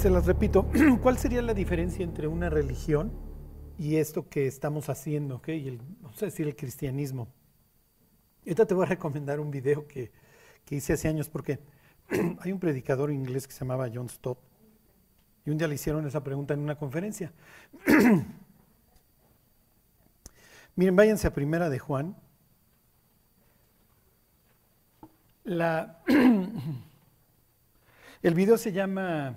se las repito, ¿cuál sería la diferencia entre una religión y esto que estamos haciendo, ¿ok? Y el, decir el cristianismo. Ahorita te voy a recomendar un video que, que hice hace años porque hay un predicador inglés que se llamaba John Stott y un día le hicieron esa pregunta en una conferencia. Miren, váyanse a primera de Juan. La, el video se llama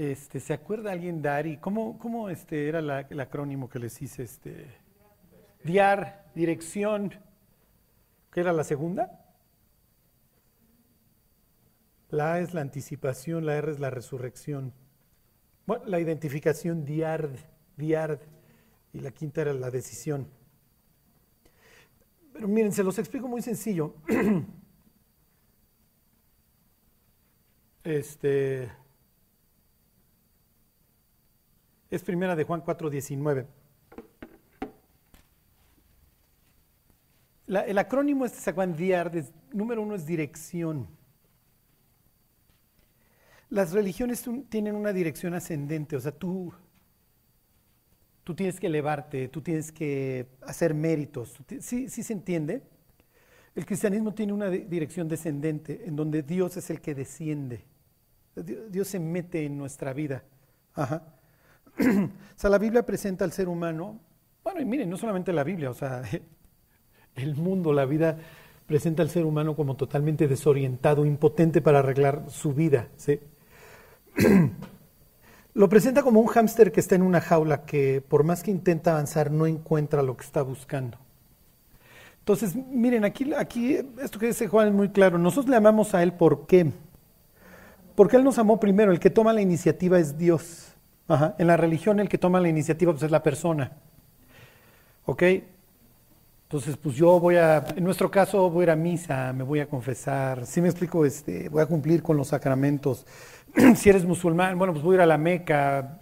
Este, ¿Se acuerda alguien, Dari? ¿Cómo, cómo este, era el acrónimo que les hice? Este, DIAR, dirección. ¿Qué era la segunda? La A es la anticipación, la R es la resurrección. Bueno, la identificación DIARD, DIARD, y la quinta era la decisión. Pero miren, se los explico muy sencillo. Este, es primera de Juan 4:19. el acrónimo este se llama DIAR, número uno es dirección. Las religiones tienen una dirección ascendente, o sea, tú, tú tienes que elevarte, tú tienes que hacer méritos. ¿Sí, ¿Sí se entiende? El cristianismo tiene una dirección descendente, en donde Dios es el que desciende. Dios se mete en nuestra vida. Ajá. o sea, la Biblia presenta al ser humano, bueno, y miren, no solamente la Biblia, o sea, el mundo, la vida presenta al ser humano como totalmente desorientado, impotente para arreglar su vida. ¿sí? Lo presenta como un hámster que está en una jaula que por más que intenta avanzar no encuentra lo que está buscando. Entonces, miren, aquí, aquí esto que dice Juan es muy claro. Nosotros le amamos a Él ¿por qué? Porque Él nos amó primero. El que toma la iniciativa es Dios. En la religión el que toma la iniciativa pues, es la persona. ¿Ok? Entonces, pues yo voy a, en nuestro caso, voy a ir a misa, me voy a confesar, si me explico, este, voy a cumplir con los sacramentos. si eres musulmán, bueno, pues voy a ir a la Meca,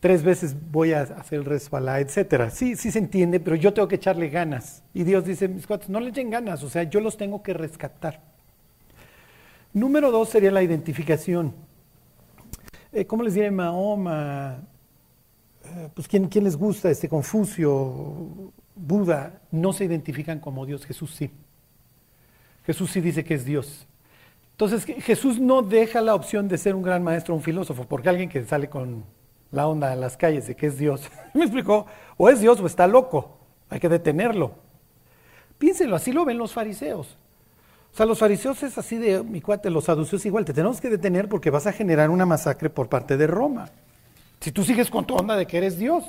tres veces voy a hacer el resbalá, etcétera. Sí, sí se entiende, pero yo tengo que echarle ganas. Y Dios dice, mis cuates, no le echen ganas, o sea, yo los tengo que rescatar. Número dos sería la identificación. Eh, ¿cómo les diré? Mahoma, eh, pues ¿quién, ¿quién, les gusta? Este Confucio, Buda, no se identifican como Dios, Jesús sí. Jesús sí dice que es Dios. Entonces Jesús no deja la opción de ser un gran maestro, un filósofo, porque alguien que sale con la onda en las calles de que es Dios, me explicó, o es Dios o está loco, hay que detenerlo. Piénselo, así lo ven los fariseos. O sea, los fariseos es así de, mi cuate, los saduceos igual, te tenemos que detener porque vas a generar una masacre por parte de Roma. Si tú sigues con tu onda de que eres Dios.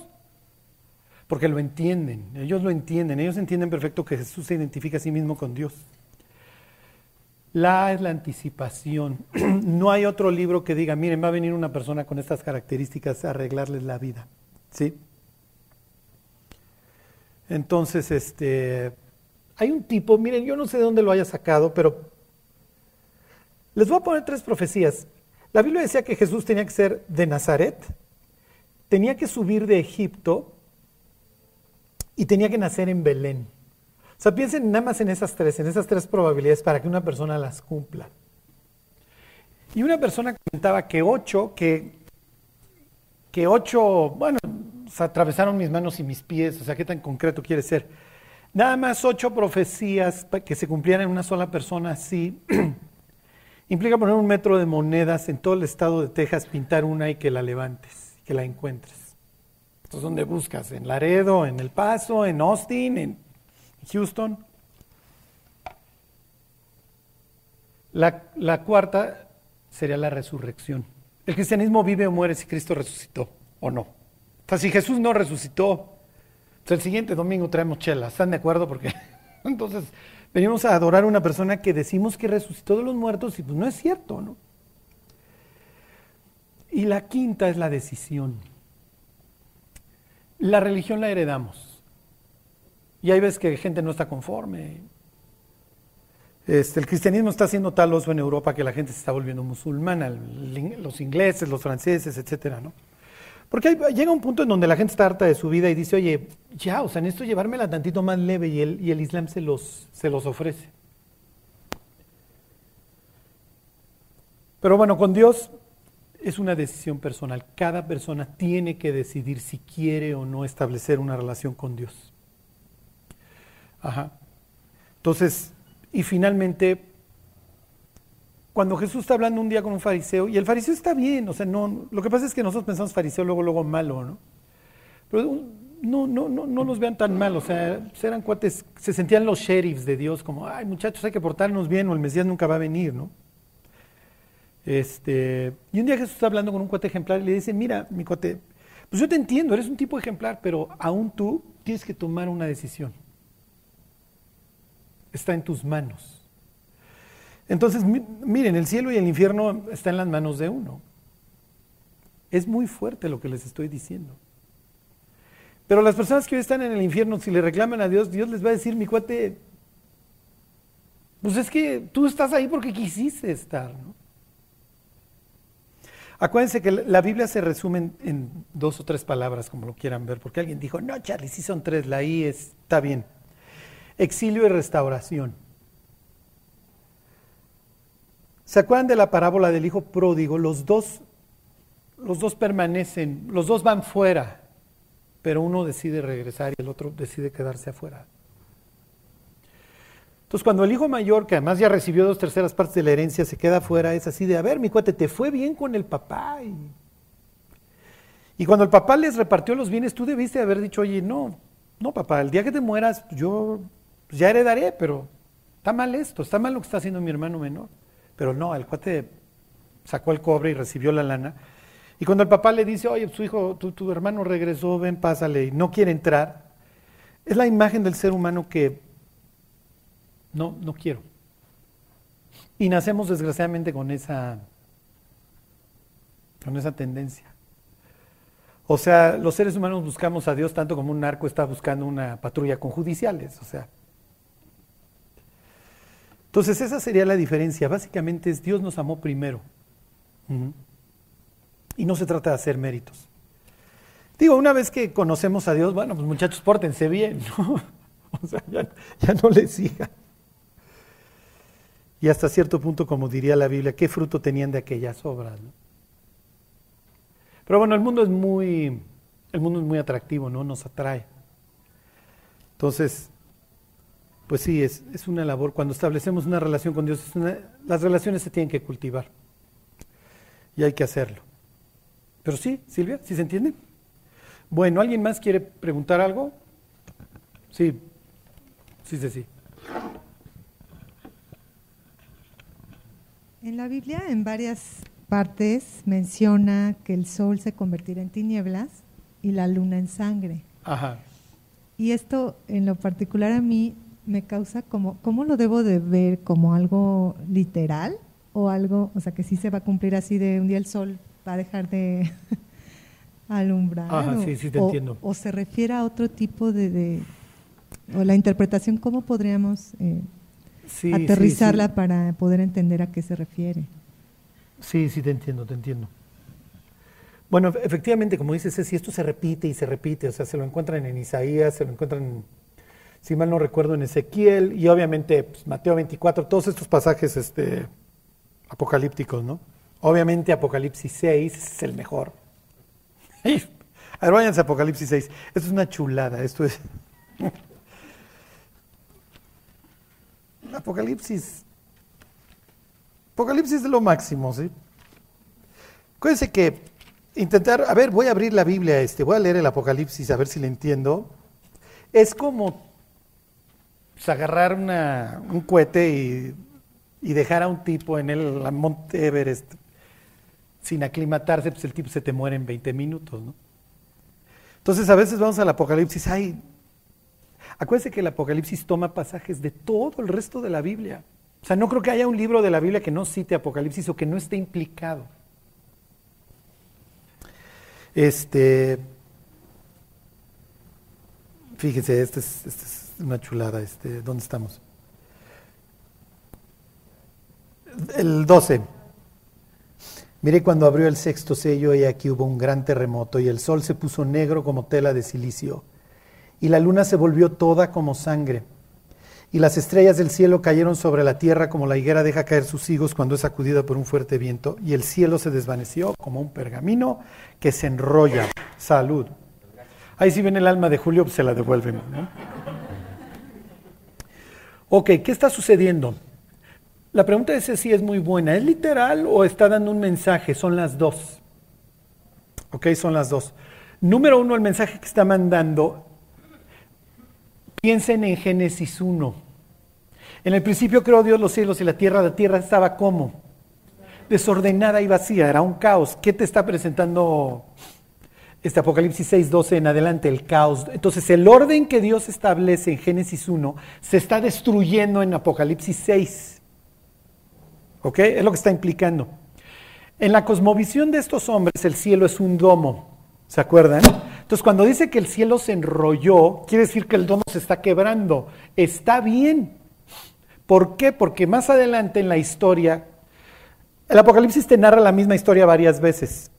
Porque lo entienden, ellos lo entienden, ellos entienden perfecto que Jesús se identifica a sí mismo con Dios. La es la anticipación. No hay otro libro que diga, miren, va a venir una persona con estas características a arreglarles la vida. ¿Sí? Entonces, este, hay un tipo, miren, yo no sé de dónde lo haya sacado, pero les voy a poner tres profecías. La Biblia decía que Jesús tenía que ser de Nazaret, tenía que subir de Egipto y tenía que nacer en Belén. O sea, piensen nada más en esas tres, en esas tres probabilidades para que una persona las cumpla. Y una persona comentaba que ocho, que, que ocho, bueno, se atravesaron mis manos y mis pies, o sea, ¿qué tan concreto quiere ser? Nada más ocho profecías que se cumplieran en una sola persona así. Implica poner un metro de monedas en todo el estado de Texas, pintar una y que la levantes, que la encuentres. Entonces, ¿dónde buscas? ¿En Laredo, en El Paso, en Austin, en Houston? La, la cuarta sería la resurrección. El cristianismo vive o muere si Cristo resucitó o no. O sea, si Jesús no resucitó, el siguiente domingo traemos chela, ¿están de acuerdo? Porque entonces venimos a adorar a una persona que decimos que resucitó de los muertos y pues no es cierto, ¿no? Y la quinta es la decisión. La religión la heredamos. Y hay veces que gente no está conforme. Este, el cristianismo está haciendo tal oso en Europa que la gente se está volviendo musulmana, los ingleses, los franceses, etcétera, ¿no? Porque llega un punto en donde la gente está harta de su vida y dice, oye, ya, o sea, necesito llevármela tantito más leve y el, y el Islam se los, se los ofrece. Pero bueno, con Dios es una decisión personal. Cada persona tiene que decidir si quiere o no establecer una relación con Dios. Ajá. Entonces, y finalmente, cuando Jesús está hablando un día con un fariseo, y el fariseo está bien, o sea, no, lo que pasa es que nosotros pensamos fariseo luego, luego malo, ¿no? Pero no, no, no, no los vean tan mal, o sea, eran cuates, se sentían los sheriffs de Dios, como, ay muchachos, hay que portarnos bien o el Mesías nunca va a venir, ¿no? Este, y un día Jesús está hablando con un cuate ejemplar y le dice, mira, mi cuate, pues yo te entiendo, eres un tipo ejemplar, pero aún tú tienes que tomar una decisión. Está en tus manos. Entonces, miren, el cielo y el infierno están en las manos de uno. Es muy fuerte lo que les estoy diciendo. Pero las personas que hoy están en el infierno, si le reclaman a Dios, Dios les va a decir, mi cuate, pues es que tú estás ahí porque quisiste estar, ¿no? Acuérdense que la Biblia se resume en, dos o tres palabras, como lo quieran ver, porque alguien dijo, no, Charlie, sí son tres, la I está bien. Exilio y restauración. ¿Se acuerdan de la parábola del hijo pródigo? Los dos, los dos permanecen, los dos van fuera, pero uno decide regresar y el otro decide quedarse afuera. Entonces, cuando el hijo mayor, que además ya recibió dos terceras partes de la herencia, se queda afuera, es así de, a ver, mi cuate, te fue bien con el papá. Y, cuando el papá les repartió los bienes, tú debiste haber dicho, oye, no, no, papá, el día que te mueras, yo ya heredaré, pero está mal esto, está mal lo que está haciendo mi hermano menor. Pero no, el cuate sacó el cobre y recibió la lana. Y cuando el papá le dice, oye, su hijo, tu, tu hermano regresó, ven, pásale, y no quiere entrar, es la imagen del ser humano que no, no quiero. Y nacemos desgraciadamente con esa, con esa tendencia. O sea, los seres humanos buscamos a Dios tanto como un narco está buscando una patrulla con judiciales. O sea. Entonces esa sería la diferencia. Básicamente es Dios nos amó primero. Y no se trata de hacer méritos. Digo, una vez que conocemos a Dios, bueno, pues muchachos, pórtense bien, ¿no? O sea, ya, ya no les sigan y hasta cierto punto, como diría la Biblia, qué fruto tenían de aquellas obras. Pero bueno, el mundo es muy, el mundo es muy atractivo, ¿no? Nos atrae. Entonces, pues sí, es, es una labor. Cuando establecemos una relación con Dios, las relaciones se tienen que cultivar. Y hay que hacerlo. Pero sí, Silvia, ¿sí se entiende? Bueno, ¿alguien más quiere preguntar algo? Sí, sí, sí, sí. En la Biblia, en varias partes, menciona que el sol se convertirá en tinieblas y la luna en sangre. Ajá. Y esto, en lo particular, a mí me causa como, ¿cómo lo debo de ver? ¿Como algo literal? ¿O algo, o sea, que sí se va a cumplir así de un día el sol va a dejar de alumbrar? Ajá, sí, sí, te entiendo. O se refiere a otro tipo de, o la interpretación, ¿cómo podríamos eh, aterrizarla para poder entender a qué se refiere. Sí, sí, te entiendo, te entiendo. Bueno, efectivamente, como dices, si esto se repite y se repite, o sea, se lo encuentran en Isaías, se lo encuentran, si mal no recuerdo, en Ezequiel y obviamente pues, Mateo 24, todos estos pasajes este, apocalípticos, ¿no? Obviamente Apocalipsis 6 es el mejor. A ver, váyanse a Apocalipsis 6. Esto es una chulada, esto es... Apocalipsis. Apocalipsis es lo máximo, ¿sí? Acuérdense que intentar, a ver, voy a abrir la Biblia, este, voy a leer el Apocalipsis a ver si le entiendo. Es como pues, agarrar un cohete y, y, dejar a un tipo en el monte Everest sin aclimatarse, pues el tipo se te muere en 20 minutos, ¿no? Entonces a veces vamos al Apocalipsis, ay, Acuérdense que el Apocalipsis toma pasajes de todo el resto de la Biblia. O sea, no creo que haya un libro de la Biblia que no cite Apocalipsis o que no esté implicado. Este, fíjense, esta es, es, una chulada. Este, ¿Dónde estamos? El 12. Mire cuando abrió el sexto sello y aquí hubo un gran terremoto y el sol se puso negro como tela de silicio y la luna se volvió toda como sangre, y las estrellas del cielo cayeron sobre la tierra como la higuera deja caer sus higos cuando es sacudida por un fuerte viento, y el cielo se desvaneció como un pergamino que se enrolla. Salud. Ahí si ven el alma de Julio, pues se la devuelven. Ok, ¿qué está sucediendo? La pregunta es si es muy buena. ¿Es literal o está dando un mensaje? Son las dos. Ok, son las dos. Número uno, el mensaje que está mandando. Piensen en Génesis 1. En el principio creó Dios los cielos y la tierra. La tierra estaba como desordenada y vacía, era un caos. ¿Qué te está presentando este Apocalipsis 6, 12 en adelante? El caos. Entonces el orden que Dios establece en Génesis 1 se está destruyendo en Apocalipsis 6. ¿Ok? Es lo que está implicando. En la cosmovisión de estos hombres, el cielo es un domo. ¿Se acuerdan? Entonces, cuando dice que el cielo se enrolló, quiere decir que el domo se está quebrando. Está bien. ¿Por qué? Porque más adelante en la historia, el Apocalipsis te narra la misma historia varias veces.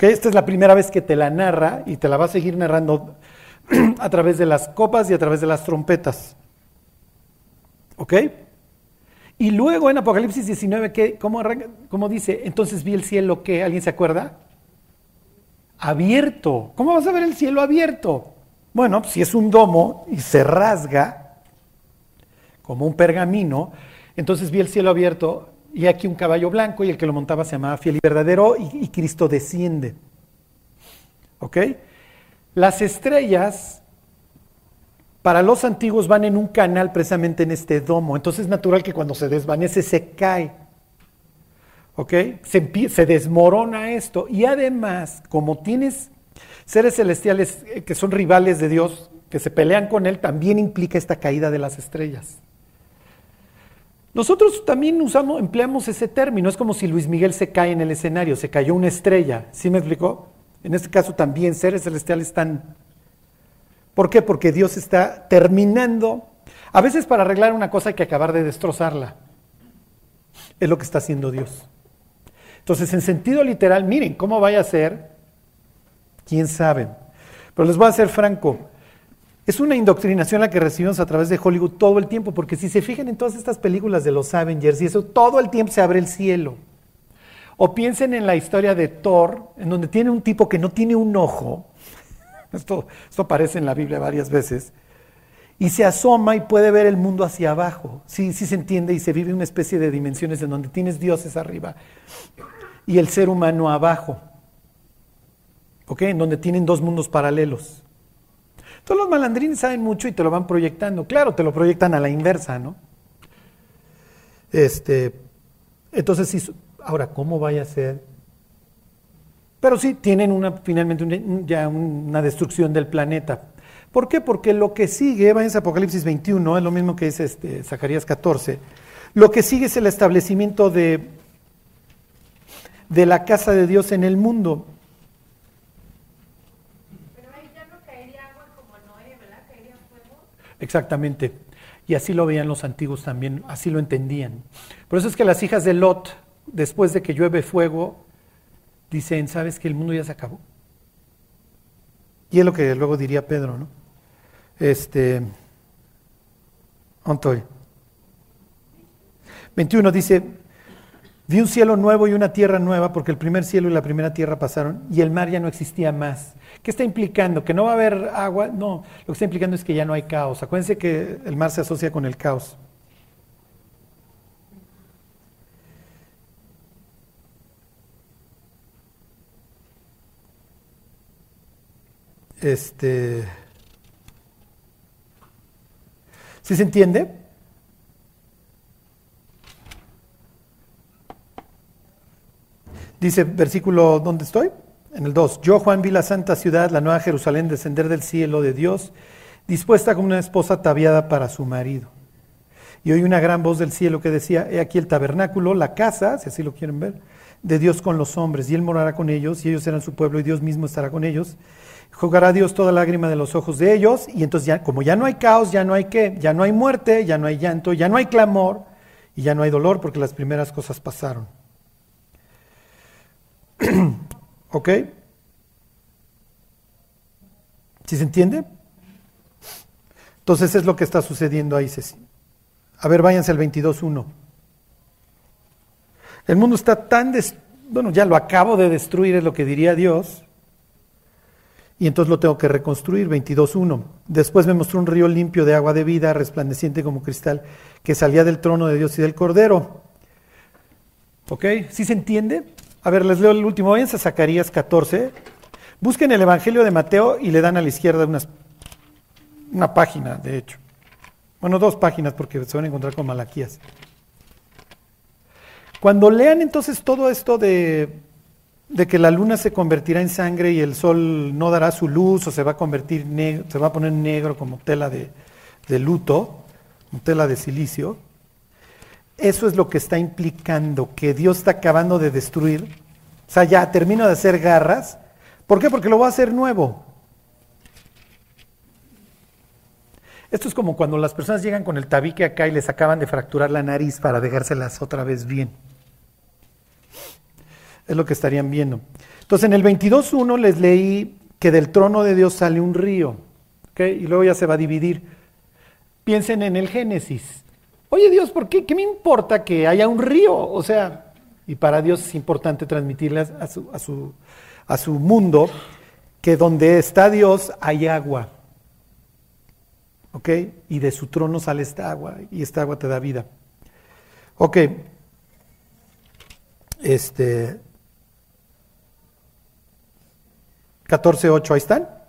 Esta es la primera vez que te la narra y te la va a seguir narrando a través de las copas y a través de las trompetas. ¿Ok? Y luego en Apocalipsis 19, ¿qué, cómo, dice? Entonces vi el cielo, ¿qué? ¿Alguien se acuerda? Abierto. ¿Cómo vas a ver el cielo abierto? Bueno, si es un domo y se rasga como un pergamino, entonces vi el cielo abierto y aquí un caballo blanco y el que lo montaba se llamaba fiel y verdadero y, Cristo desciende. ¿Ok? Las estrellas para los antiguos van en un canal precisamente en este domo. Entonces es natural que cuando se desvanece se cae. ¿Ok? Se, se desmorona esto. Y además, como tienes seres celestiales eh, que son rivales de Dios, que se pelean con Él, también implica esta caída de las estrellas. Nosotros también empleamos ese término. Es como si Luis Miguel se cae en el escenario, se cayó una estrella. ¿Sí me explicó? En este caso también seres celestiales están ¿Por qué? Porque Dios está terminando. A veces para arreglar una cosa hay que acabar de destrozarla. Es lo que está haciendo Dios. Entonces, en sentido literal, miren cómo vaya a ser, quién sabe. Pero les voy a ser franco. Es una indoctrinación la que recibimos a través de Hollywood todo el tiempo, porque si se fijan en todas estas películas de los Avengers y eso, todo el tiempo se abre el cielo. O piensen en la historia de Thor, en donde tiene un tipo que no tiene un ojo, esto, aparece en la Biblia varias veces. Y se asoma y puede ver el mundo hacia abajo. Sí, sí se entiende y se vive una especie de dimensiones en donde tienes dioses arriba y el ser humano abajo. ¿Ok? En donde tienen dos mundos paralelos. Todos los malandrines saben mucho y te lo van proyectando. Claro, te lo proyectan a la inversa, ¿no? Este, entonces, ahora, ¿cómo vaya a ser pero sí, tienen una, finalmente ya una destrucción del planeta. ¿Por qué? Porque lo que sigue, va en Apocalipsis 21, es lo mismo que dice este, Zacarías 14, lo que sigue es el establecimiento de, de la casa de Dios en el mundo. Pero ahí ya no caería agua como Noé, ¿verdad? Caería fuego. Exactamente. Y así lo veían los antiguos también, así lo entendían. Por eso es que las hijas de Lot, después de que llueve fuego, dicen, ¿sabes que el mundo ya se acabó? Y es lo que luego diría Pedro, ¿no? Este, Antoy. 21 dice, vi un cielo nuevo y una tierra nueva, porque el primer cielo y la primera tierra pasaron y el mar ya no existía más. ¿Qué está implicando? ¿Que no va a haber agua? No, lo que está implicando es que ya no hay caos. Acuérdense que el mar se asocia con el caos. Este, ¿Sí se entiende? Dice versículo, ¿dónde estoy? En el 2. Yo, Juan, vi la santa ciudad, la nueva Jerusalén, descender del cielo de Dios, dispuesta como una esposa ataviada para su marido. Y oí una gran voz del cielo que decía, he aquí el tabernáculo, la casa, si así lo quieren ver, de Dios con los hombres, y él morará con ellos, y ellos serán su pueblo, y Dios mismo estará con ellos, Jugará Dios toda lágrima de los ojos de ellos y entonces ya, como ya no hay caos, ya no hay qué, ya no hay muerte, ya no hay llanto, ya no hay clamor y ya no hay dolor porque las primeras cosas pasaron. ¿Ok? ¿Sí se entiende? Entonces es lo que está sucediendo ahí, Ceci. A ver, váyanse al 22.1. El mundo está tan, bueno, ya lo acabo de destruir, es lo que diría Dios, y entonces lo tengo que reconstruir, 22.1. Después me mostró un río limpio de agua de vida, resplandeciente como cristal, que salía del trono de Dios y del Cordero. ¿Ok? ¿Sí se entiende? A ver, les leo el último. Váyanse a Zacarías 14. Busquen el Evangelio de Mateo y le dan a la izquierda unas, una página, de hecho. Bueno, dos páginas porque se van a encontrar con Malaquías. Cuando lean entonces todo esto de de que la luna se convertirá en sangre y el sol no dará su luz o se va a convertir negro, se va a poner negro como tela de, de luto, como tela de silicio. Eso es lo que está implicando que Dios está acabando de destruir. O sea, ya termino de hacer garras. ¿Por qué? Porque lo va a hacer nuevo. Esto es como cuando las personas llegan con el tabique acá y les acaban de fracturar la nariz para dejárselas otra vez bien. Es lo que estarían viendo. Entonces en el 22.1 les leí que del trono de Dios sale un río. Y luego ya se va a dividir. Piensen en el Génesis. Oye Dios, ¿por qué? ¿Qué me importa que haya un río? O sea, y para Dios es importante transmitirle a su, a su, a su mundo que donde está Dios hay agua. ¿Ok? Y de su trono sale esta agua y esta agua te da vida. Ok. Este, 14.8, ahí están.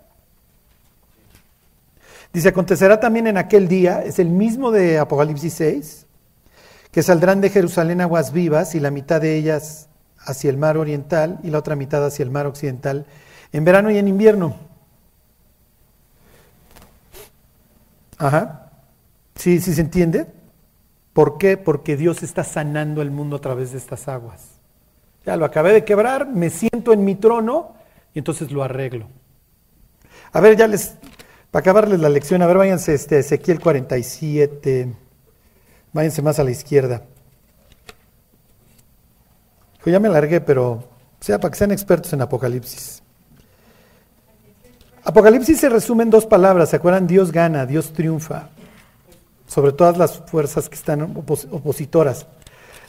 Dice, acontecerá también en aquel día, es el mismo de Apocalipsis 6, que saldrán de Jerusalén aguas vivas y la mitad de ellas hacia el mar oriental y la otra mitad hacia el mar occidental, en verano y en invierno. Ajá. ¿Sí, sí se entiende? ¿Por qué? Porque Dios está sanando el mundo a través de estas aguas. Ya lo acabé de quebrar, me siento en mi trono y entonces lo arreglo. A ver, ya les, para acabarles la lección, a ver, váyanse este, Ezequiel 47, váyanse más a la izquierda. Pues ya me largué, pero sea para que sean expertos en Apocalipsis. Apocalipsis se resume en dos palabras, ¿se acuerdan? Dios gana, Dios triunfa sobre todas las fuerzas que están opositoras.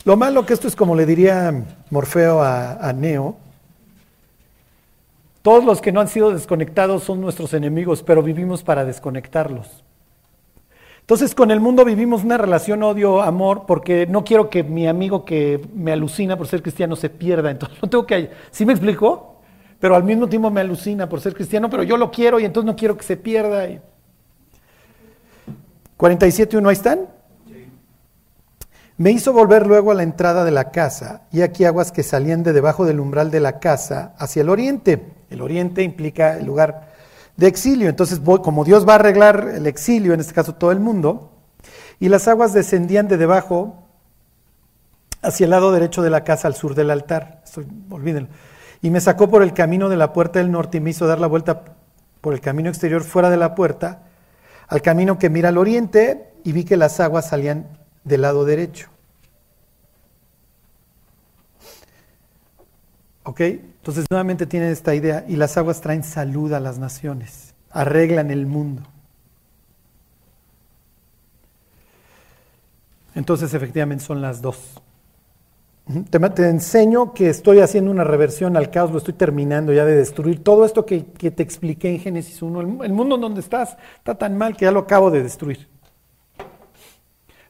Lo malo que esto es como le diría Morfeo a Neo, todos los que no han sido desconectados son nuestros enemigos, pero vivimos para desconectarlos. Entonces con el mundo vivimos una relación odio-amor porque no quiero que mi amigo que me alucina por ser cristiano se pierda. Entonces no tengo que... ¿Sí me explico? Pero al mismo tiempo me alucina por ser cristiano, pero yo lo quiero y entonces no quiero que se pierda. 47.1, ahí están. Me hizo volver luego a la entrada de la casa, y aquí aguas que salían de debajo del umbral de la casa hacia el oriente. El oriente implica el lugar de exilio. Entonces, como Dios va a arreglar el exilio, en este caso todo el mundo, y las aguas descendían de debajo hacia el lado derecho de la casa, al sur del altar. olvídenlo. Y me sacó por el camino de la puerta del norte y me hizo dar la vuelta por el camino exterior fuera de la puerta, al camino que mira al oriente, y vi que las aguas salían del lado derecho. ¿Ok? Entonces nuevamente tienen esta idea y las aguas traen salud a las naciones, arreglan el mundo. Entonces efectivamente son las dos. Te, enseño que estoy haciendo una reversión al caos, lo estoy terminando ya de destruir. Todo esto que, te expliqué en Génesis 1, el, el mundo en donde estás está tan mal que ya lo acabo de destruir.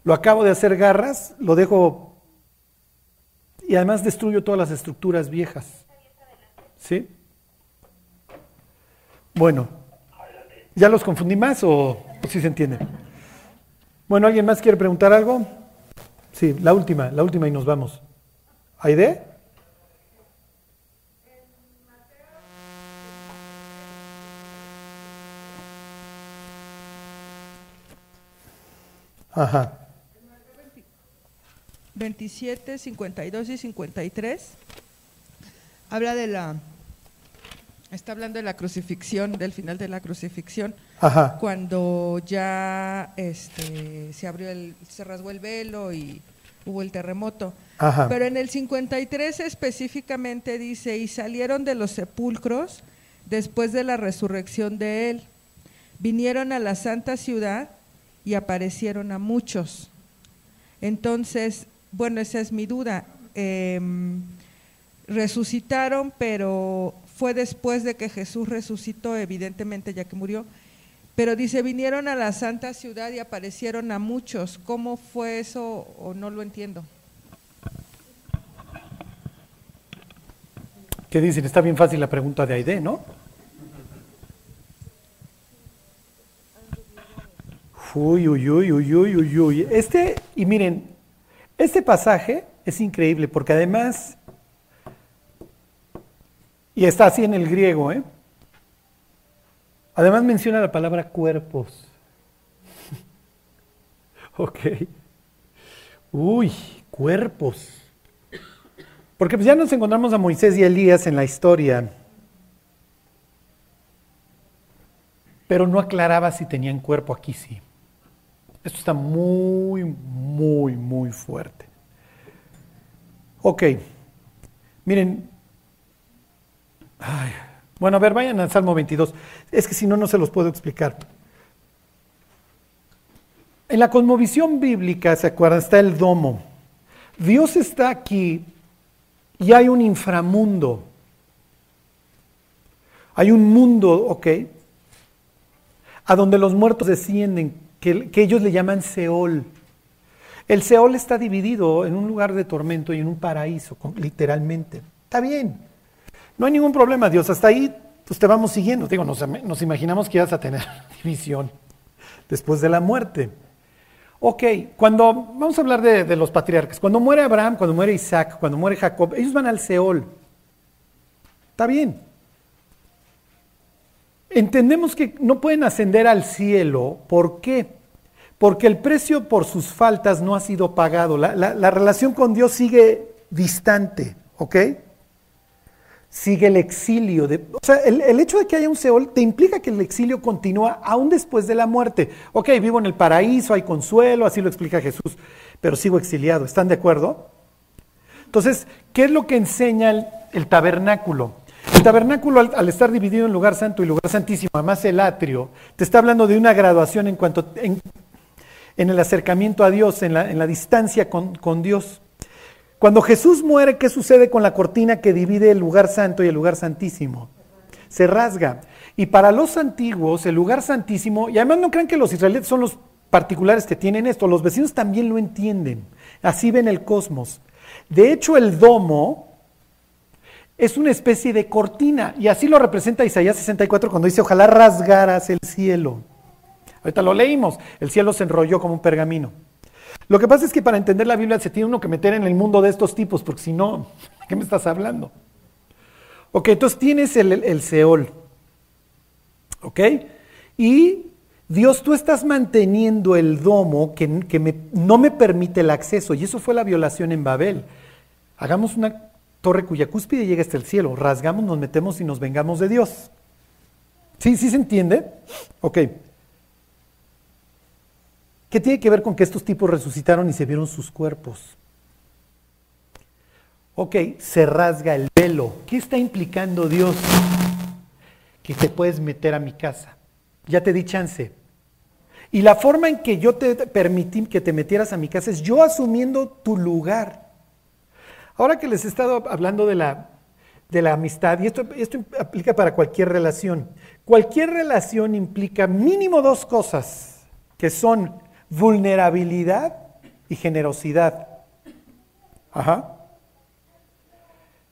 Lo acabo de hacer garras, lo dejo y además destruyo todas las estructuras viejas. ¿Sí? Bueno, ¿ya los confundí más o, si sí se entiende? Bueno, ¿alguien más quiere preguntar algo? Sí, la última, la última y nos vamos. ¿Aide? Ajá. 27, 52 y 53 habla de la está hablando de la crucifixión, del final de la crucifixión, cuando ya este, se abrió el, se rasgó el velo y hubo el terremoto. Pero en el 53 específicamente dice, y salieron de los sepulcros después de la resurrección de él, vinieron a la santa ciudad y aparecieron a muchos. Entonces, bueno, esa es mi duda. Em, resucitaron, pero fue después de que Jesús resucitó, evidentemente ya que murió. Pero dice, vinieron a la santa ciudad y aparecieron a muchos. ¿Cómo fue eso o no lo entiendo? ¿Qué dicen? Está bien fácil la pregunta de Aide, ¿no? Uy, uy, uy, uy, uy, uy, uy. Este, y miren, este pasaje es increíble porque además, y está así en el griego, ¿eh? Además menciona la palabra cuerpos. ok. Uy, cuerpos. Porque pues ya nos encontramos a Moisés y Elías en la historia, pero no aclaraba si tenían cuerpo aquí sí. Esto está muy, muy, muy fuerte. Ok, miren, bueno, a ver, vayan al Salmo 22. Es que si no, no se los puedo explicar. En la cosmovisión bíblica, ¿se acuerdan? Está el domo. Dios está aquí y hay un inframundo. Hay un mundo, ok, a donde los muertos descienden, que, ellos le llaman Seol. El Seol está dividido en un lugar de tormento y en un paraíso, literalmente. Está bien. No hay ningún problema, Dios. Hasta ahí pues te vamos siguiendo. Digo, nos, imaginamos que ibas a tener división después de la muerte. Ok, cuando vamos a hablar de, los patriarcas, cuando muere Abraham, cuando muere Isaac, cuando muere Jacob, ellos van al Seol. Está bien. Entendemos que no pueden ascender al cielo. ¿Por qué? Porque el precio por sus faltas no ha sido pagado. La, la relación con Dios sigue distante. ¿Ok? sigue el exilio. O sea, el, hecho de que haya un Seol te implica que el exilio continúa aún después de la muerte. Ok, vivo en el paraíso, hay consuelo, así lo explica Jesús, pero sigo exiliado. ¿Están de acuerdo? Entonces, ¿qué es lo que enseña el, tabernáculo? El tabernáculo, al, estar dividido en lugar santo y lugar santísimo, además el atrio, te está hablando de una graduación en cuanto en, el acercamiento a Dios, en la, distancia con, con Dios. Cuando Jesús muere, ¿qué sucede con la cortina que divide el lugar santo y el lugar santísimo? Se rasga. Y para los antiguos, el lugar santísimo, y además no crean que los israelitas son los particulares que tienen esto, los vecinos también lo entienden. Así ven el cosmos. De hecho, el domo es una especie de cortina, y así lo representa Isaías 64 cuando dice, ojalá rasgaras el cielo. Ahorita lo leímos, el cielo se enrolló como un pergamino. Lo que pasa es que para entender la Biblia se tiene uno que meter en el mundo de estos tipos, porque si no, ¿qué me estás hablando? Ok, entonces tienes el, Seol. ¿Ok? Y Dios, tú estás manteniendo el domo que, no me permite el acceso. Y eso fue la violación en Babel. Hagamos una torre cuya cúspide llega hasta el cielo. Rasgamos, nos metemos y nos vengamos de Dios. ¿Sí? ¿Sí se entiende? Ok. ¿Qué tiene que ver con que estos tipos resucitaron y se vieron sus cuerpos? Ok, se rasga el velo. ¿Qué está implicando Dios? Que te puedes meter a mi casa. Ya te di chance. Y la forma en que yo te permití que te metieras a mi casa es yo asumiendo tu lugar. Ahora que les he estado hablando de la, de la amistad, y esto, esto aplica para cualquier relación, cualquier relación implica mínimo dos cosas, que son vulnerabilidad y generosidad. Ajá.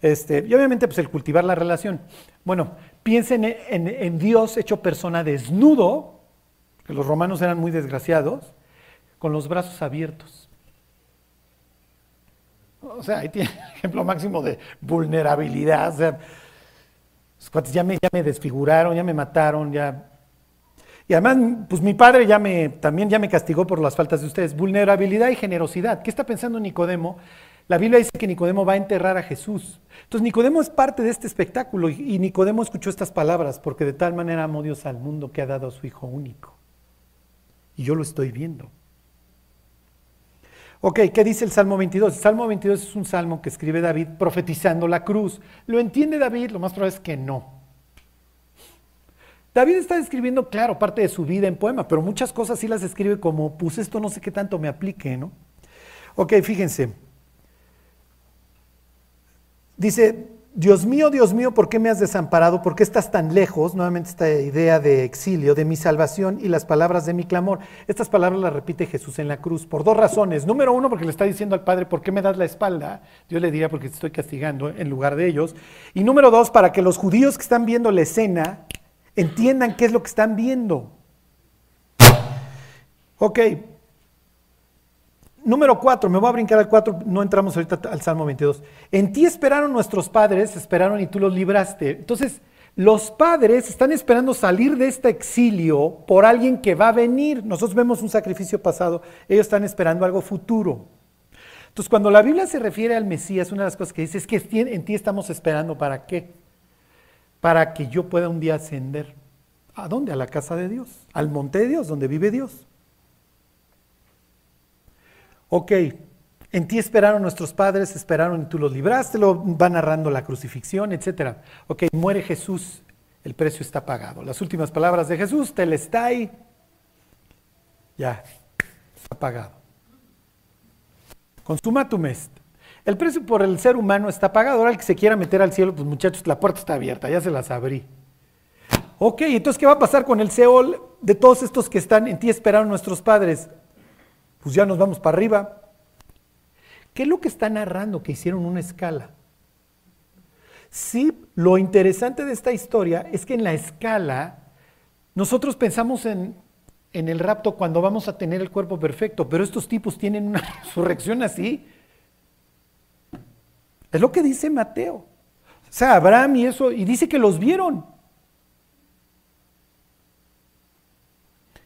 Este, y obviamente, pues el cultivar la relación. Bueno, piensen en, Dios hecho persona desnudo, que los romanos eran muy desgraciados, con los brazos abiertos. O sea, ahí tiene ejemplo máximo de vulnerabilidad. O sea, ya me, ya me desfiguraron, ya me mataron, ya y además, pues mi padre ya me, también ya me castigó por las faltas de ustedes. Vulnerabilidad y generosidad. ¿Qué está pensando Nicodemo? La Biblia dice que Nicodemo va a enterrar a Jesús. Entonces Nicodemo es parte de este espectáculo y Nicodemo escuchó estas palabras porque de tal manera amó Dios al mundo que ha dado a su Hijo único. Y yo lo estoy viendo. Ok, ¿qué dice el Salmo 22? El Salmo 22 es un salmo que escribe David profetizando la cruz. ¿Lo entiende David? Lo más probable es que no. David está describiendo, claro, parte de su vida en poema, pero muchas cosas sí las escribe como, pues esto no sé qué tanto me aplique, ¿no? Ok, fíjense. Dice, Dios mío, Dios mío, ¿por qué me has desamparado? ¿Por qué estás tan lejos? Nuevamente esta idea de exilio, de mi salvación y las palabras de mi clamor. Estas palabras las repite Jesús en la cruz por dos razones. Número uno, porque le está diciendo al Padre, ¿por qué me das la espalda? Dios le diría, porque te estoy castigando en lugar de ellos. Y número dos, para que los judíos que están viendo la escena entiendan qué es lo que están viendo. Ok, Número cuatro, me voy a brincar al cuatro, no entramos ahorita al Salmo 22. En ti esperaron nuestros padres, esperaron y tú los libraste. Entonces, los padres están esperando salir de este exilio por alguien que va a venir. Nosotros vemos un sacrificio pasado, ellos están esperando algo futuro. Entonces, cuando la Biblia se refiere al Mesías, una de las cosas que dice es que en ti estamos esperando para qué? Para que yo pueda un día ascender. ¿A dónde? A la casa de Dios, al monte de Dios, donde vive Dios. Ok, en ti esperaron nuestros padres, esperaron y tú los libraste, lo va narrando la crucifixión, etc. Ok, muere Jesús, el precio está pagado. Las últimas palabras de Jesús, telestai, ya, está pagado. Consumatum est. El precio por el ser humano está pagado. Ahora el que se quiera meter al cielo, pues muchachos, la puerta está abierta, ya se las abrí. Ok, entonces, ¿qué va a pasar con el Seol de todos estos que están en ti esperaron nuestros padres? Pues ya nos vamos para arriba. ¿Qué es lo que está narrando? Que hicieron una escala. Sí, lo interesante de esta historia es que en la escala nosotros pensamos en, en el rapto cuando vamos a tener el cuerpo perfecto, pero estos tipos tienen una resurrección así. Es lo que dice Mateo. O sea, Abraham y eso, y dice que los vieron.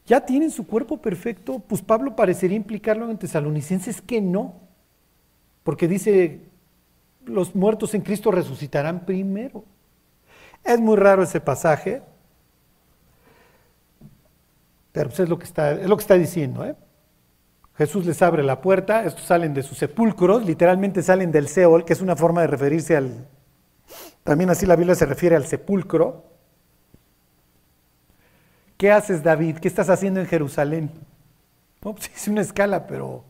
Ya tienen su cuerpo perfecto, pues Pablo parecería implicarlo en tesalonicenses que no, porque dice, los muertos en Cristo resucitarán primero. Es muy raro ese pasaje, pero pues es lo que está, es lo que está diciendo. ¿eh? Jesús les abre la puerta, estos salen de sus sepulcros, literalmente salen del Seol, que es una forma de referirse al, también así la Biblia se refiere al sepulcro. ¿Qué haces, David? ¿Qué estás haciendo en Jerusalén? No, pues hice una escala, pero,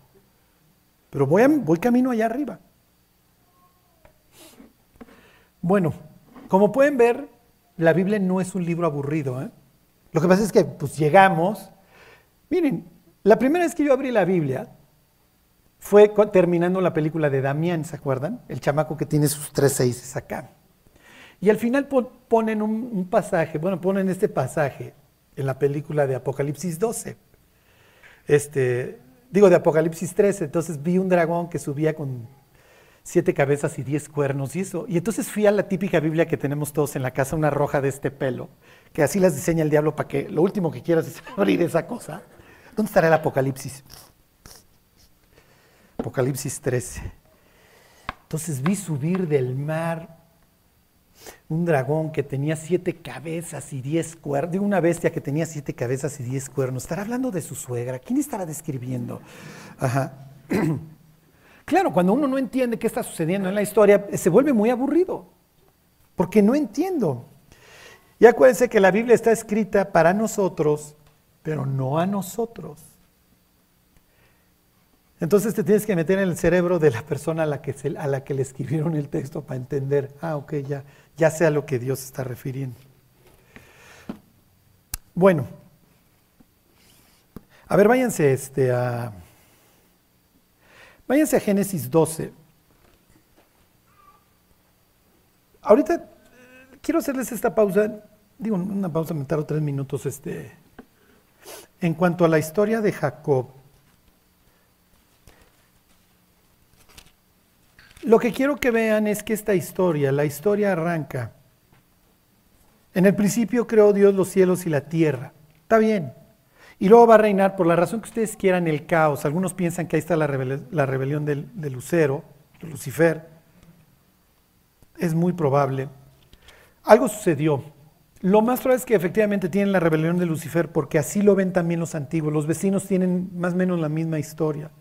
pero voy, voy camino allá arriba. Bueno, como pueden ver, la Biblia no es un libro aburrido. ¿eh? Lo que pasa es que pues llegamos. Miren, la primera vez que yo abrí la Biblia fue terminando la película de Damián, ¿se acuerdan? El chamaco que tiene sus tres seises acá. Y al final ponen un pasaje, bueno, ponen este pasaje en la película de Apocalipsis 12. Este, digo de Apocalipsis 13, entonces vi un dragón que subía con siete cabezas y diez cuernos y eso. Y entonces fui a la típica Biblia que tenemos todos en la casa, una roja de este pelo, que así las diseña el diablo para que lo último que quieras es abrir esa cosa. ¿Dónde estará el Apocalipsis? Apocalipsis 13. Entonces vi subir del mar un dragón que tenía siete cabezas y diez cuernos, de una bestia que tenía siete cabezas y diez cuernos. ¿Estará hablando de su suegra? ¿Quién estará describiendo? Ajá. Claro, cuando uno no entiende qué está sucediendo en la historia, se vuelve muy aburrido, porque no entiendo. Y acuérdense que la Biblia está escrita para nosotros, pero no a nosotros. Entonces te tienes que meter en el cerebro de la persona a la que, a la que le escribieron el texto para entender, ah, ok, ya, ya sé lo que Dios está refiriendo. Bueno, a ver, váyanse este, a, váyanse a Génesis 12. Ahorita eh, quiero hacerles esta pausa, digo, una pausa, me tardo tres minutos, este, en cuanto a la historia de Jacob. Lo que quiero que vean es que esta historia, la historia arranca. En el principio creó Dios los cielos y la tierra. Está bien. Y luego va a reinar por la razón que ustedes quieran el caos. Algunos piensan que ahí está la, rebelión del, de Lucero, de Lucifer. Es muy probable. Algo sucedió. Lo más probable es que efectivamente tienen la rebelión de Lucifer porque así lo ven también los antiguos. Los vecinos tienen más o menos la misma historia.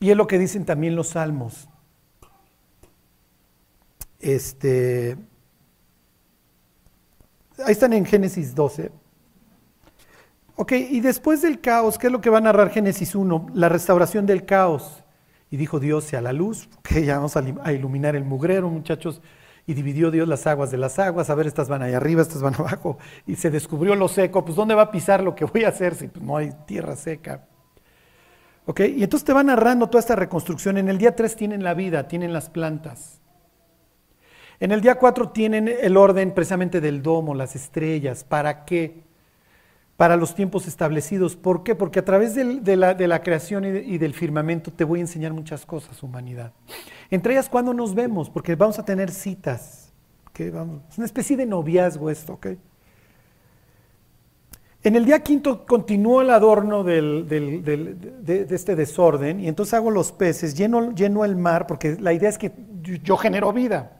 Y es lo que dicen también los salmos. Este, ahí están en Génesis 12. Ok, y después del caos, ¿qué es lo que va a narrar Génesis 1? La restauración del caos. Y dijo Dios sea la luz, que ya vamos a iluminar el mugrero, muchachos. Y dividió Dios las aguas de las aguas, a ver, estas van ahí arriba, estas van abajo. Y se descubrió lo seco, pues ¿dónde va a pisar lo que voy a hacer si pues, no hay tierra seca? Ok, y entonces te va narrando toda esta reconstrucción. En el día 3 tienen la vida, tienen las plantas. En el día 4 tienen el orden precisamente del domo, las estrellas. ¿Para qué? para los tiempos establecidos. ¿Por qué? Porque a través de, la, creación y, del firmamento te voy a enseñar muchas cosas, humanidad. Entre ellas, cuando nos vemos? Porque vamos a tener citas. Vamos, es una especie de noviazgo esto, ¿ok? En el día quinto continúa el adorno de, este desorden y entonces hago los peces, lleno, lleno el mar, porque la idea es que yo genero vida.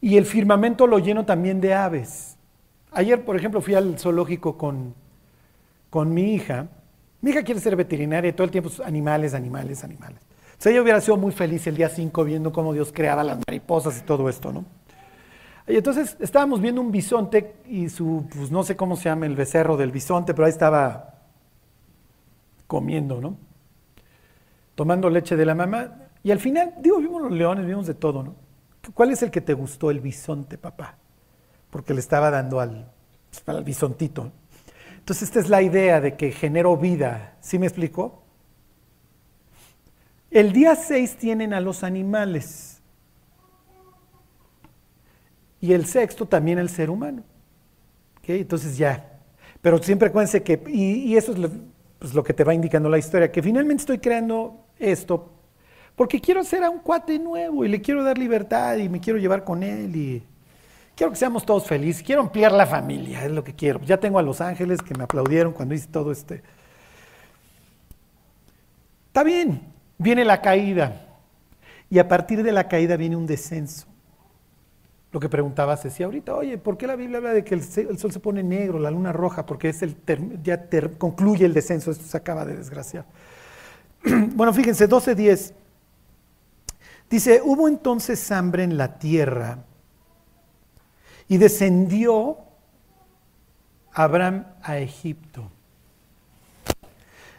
Y el firmamento lo lleno también de aves. Ayer, por ejemplo, fui al zoológico con, con mi hija. Mi hija quiere ser veterinaria y todo el tiempo animales, animales, animales. O sea, ella hubiera sido muy feliz el día 5 viendo cómo Dios creaba las mariposas y todo esto, ¿no? Y entonces estábamos viendo un bisonte y su, pues no sé cómo se llama el becerro del bisonte, pero ahí estaba comiendo, ¿no? Tomando leche de la mamá. Y al final, digo, vimos los leones, vimos de todo, ¿no? ¿Cuál es el que te gustó, el bisonte, papá? porque le estaba dando al, al bisontito. Entonces esta es la idea de que generó vida. ¿Sí me explicó? El día 6 tienen a los animales. Y el sexto también el ser humano. Entonces ya. Pero siempre acuérdense que, y, eso es lo, pues, lo, que te va indicando la historia, que finalmente estoy creando esto porque quiero hacer a un cuate nuevo y le quiero dar libertad y me quiero llevar con él y quiero que seamos todos felices, quiero ampliar la familia, es lo que quiero. Ya tengo a Los Ángeles que me aplaudieron cuando hice todo este. Está bien, viene la caída. Y a partir de la caída viene un descenso. Lo que preguntaba Ceci ahorita, oye, ¿por qué la Biblia habla de que el, sol se pone negro, la luna roja? Porque es el ya concluye el descenso, esto se acaba de desgraciar. bueno, fíjense, 12.10. Dice, hubo entonces hambre en la tierra y descendió Abraham a Egipto.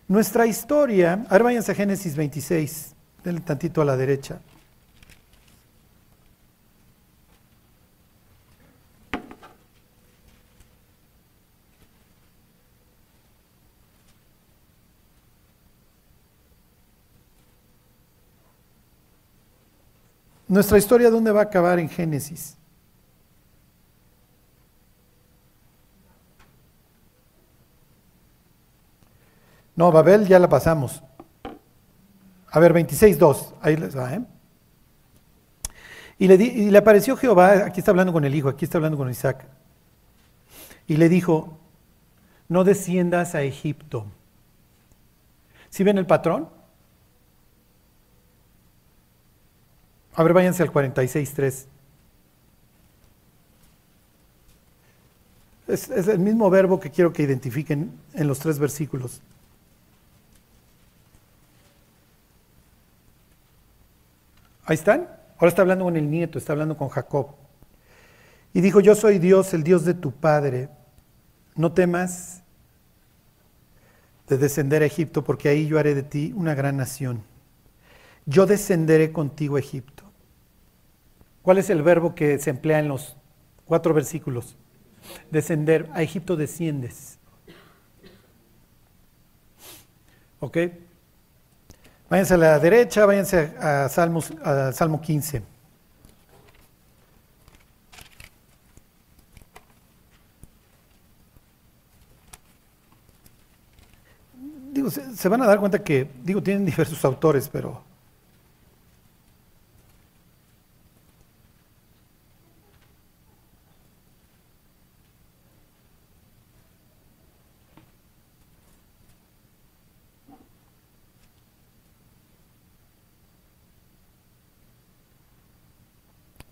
Nuestra historia, ahora váyanse a Génesis 26, denle tantito a la derecha. Nuestra historia, ¿dónde va a acabar en Génesis? No, Babel ya la pasamos. A ver, 26.2, ahí les va, ¿eh? Y le, y le apareció Jehová, aquí está hablando con el hijo, aquí está hablando con Isaac. Y le dijo, no desciendas a Egipto. ¿Sí ven el patrón? A ver, váyanse al 46.3. Es, es el mismo verbo que quiero que identifiquen en los tres versículos. Ahí están. Ahora está hablando con el nieto, está hablando con Jacob. Y dijo, yo soy Dios, el Dios de tu padre. No temas de descender a Egipto, porque ahí yo haré de ti una gran nación. Yo descenderé contigo a Egipto. ¿Cuál es el verbo que se emplea en los cuatro versículos? Descender. A Egipto desciendes. ¿Ok? Váyanse a la derecha, váyanse a, Salmos, Salmo 15. Digo, se, van a dar cuenta que, digo, tienen diversos autores, pero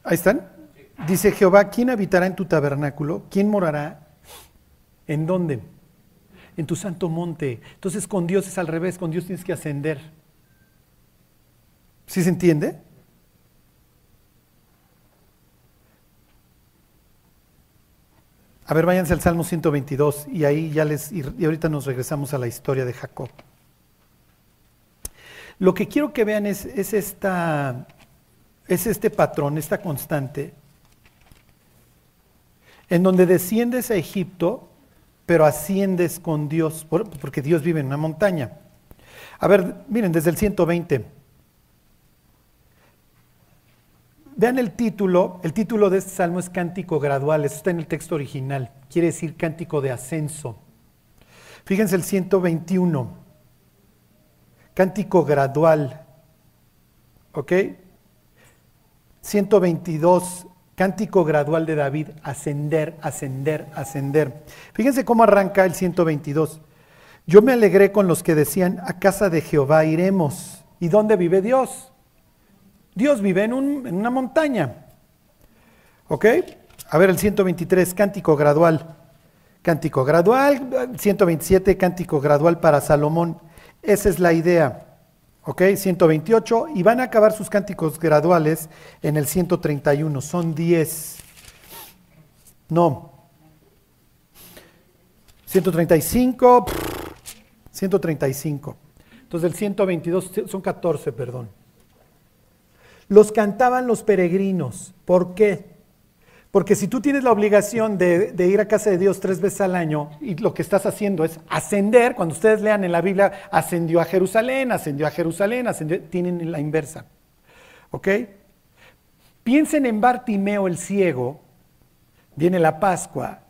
Ahí están. Dice Jehová, ¿quién habitará en tu tabernáculo? ¿Quién morará? ¿En dónde? En tu santo monte. Entonces con Dios es al revés, con Dios tienes que ascender. ¿Sí se entiende? A ver, váyanse al Salmo 122 y ahí ya les y ahorita nos regresamos a la historia de Jacob. Lo que quiero que vean es, es esta es este patrón, esta constante, en donde desciendes a Egipto, pero asciendes con Dios, porque Dios vive en una montaña. A ver, miren, desde el 120. Vean el título, el título de este salmo es Cántico Gradual, está en el texto original, quiere decir cántico de ascenso. Fíjense el 121, cántico gradual, ¿ok? 122, cántico gradual de David, ascender, ascender, ascender. Fíjense cómo arranca el 122. Yo me alegré con los que decían, a casa de Jehová iremos. ¿Y dónde vive Dios? Dios vive en, una montaña. ¿Ok? A ver el 123, cántico gradual. Cántico gradual, 127, cántico gradual para Salomón. Esa es la idea. ¿Ok? 128. Y van a acabar sus cánticos graduales en el 131. Son 10. No. 135. 135. Entonces el 122 son 14, perdón. Los cantaban los peregrinos. ¿Por qué? Porque si tú tienes la obligación de, ir a casa de Dios tres veces al año y lo que estás haciendo es ascender, cuando ustedes lean en la Biblia, ascendió a Jerusalén, ascendió a Jerusalén, ascendió, tienen la inversa. ¿Ok? Piensen en Bartimeo el ciego, viene la Pascua,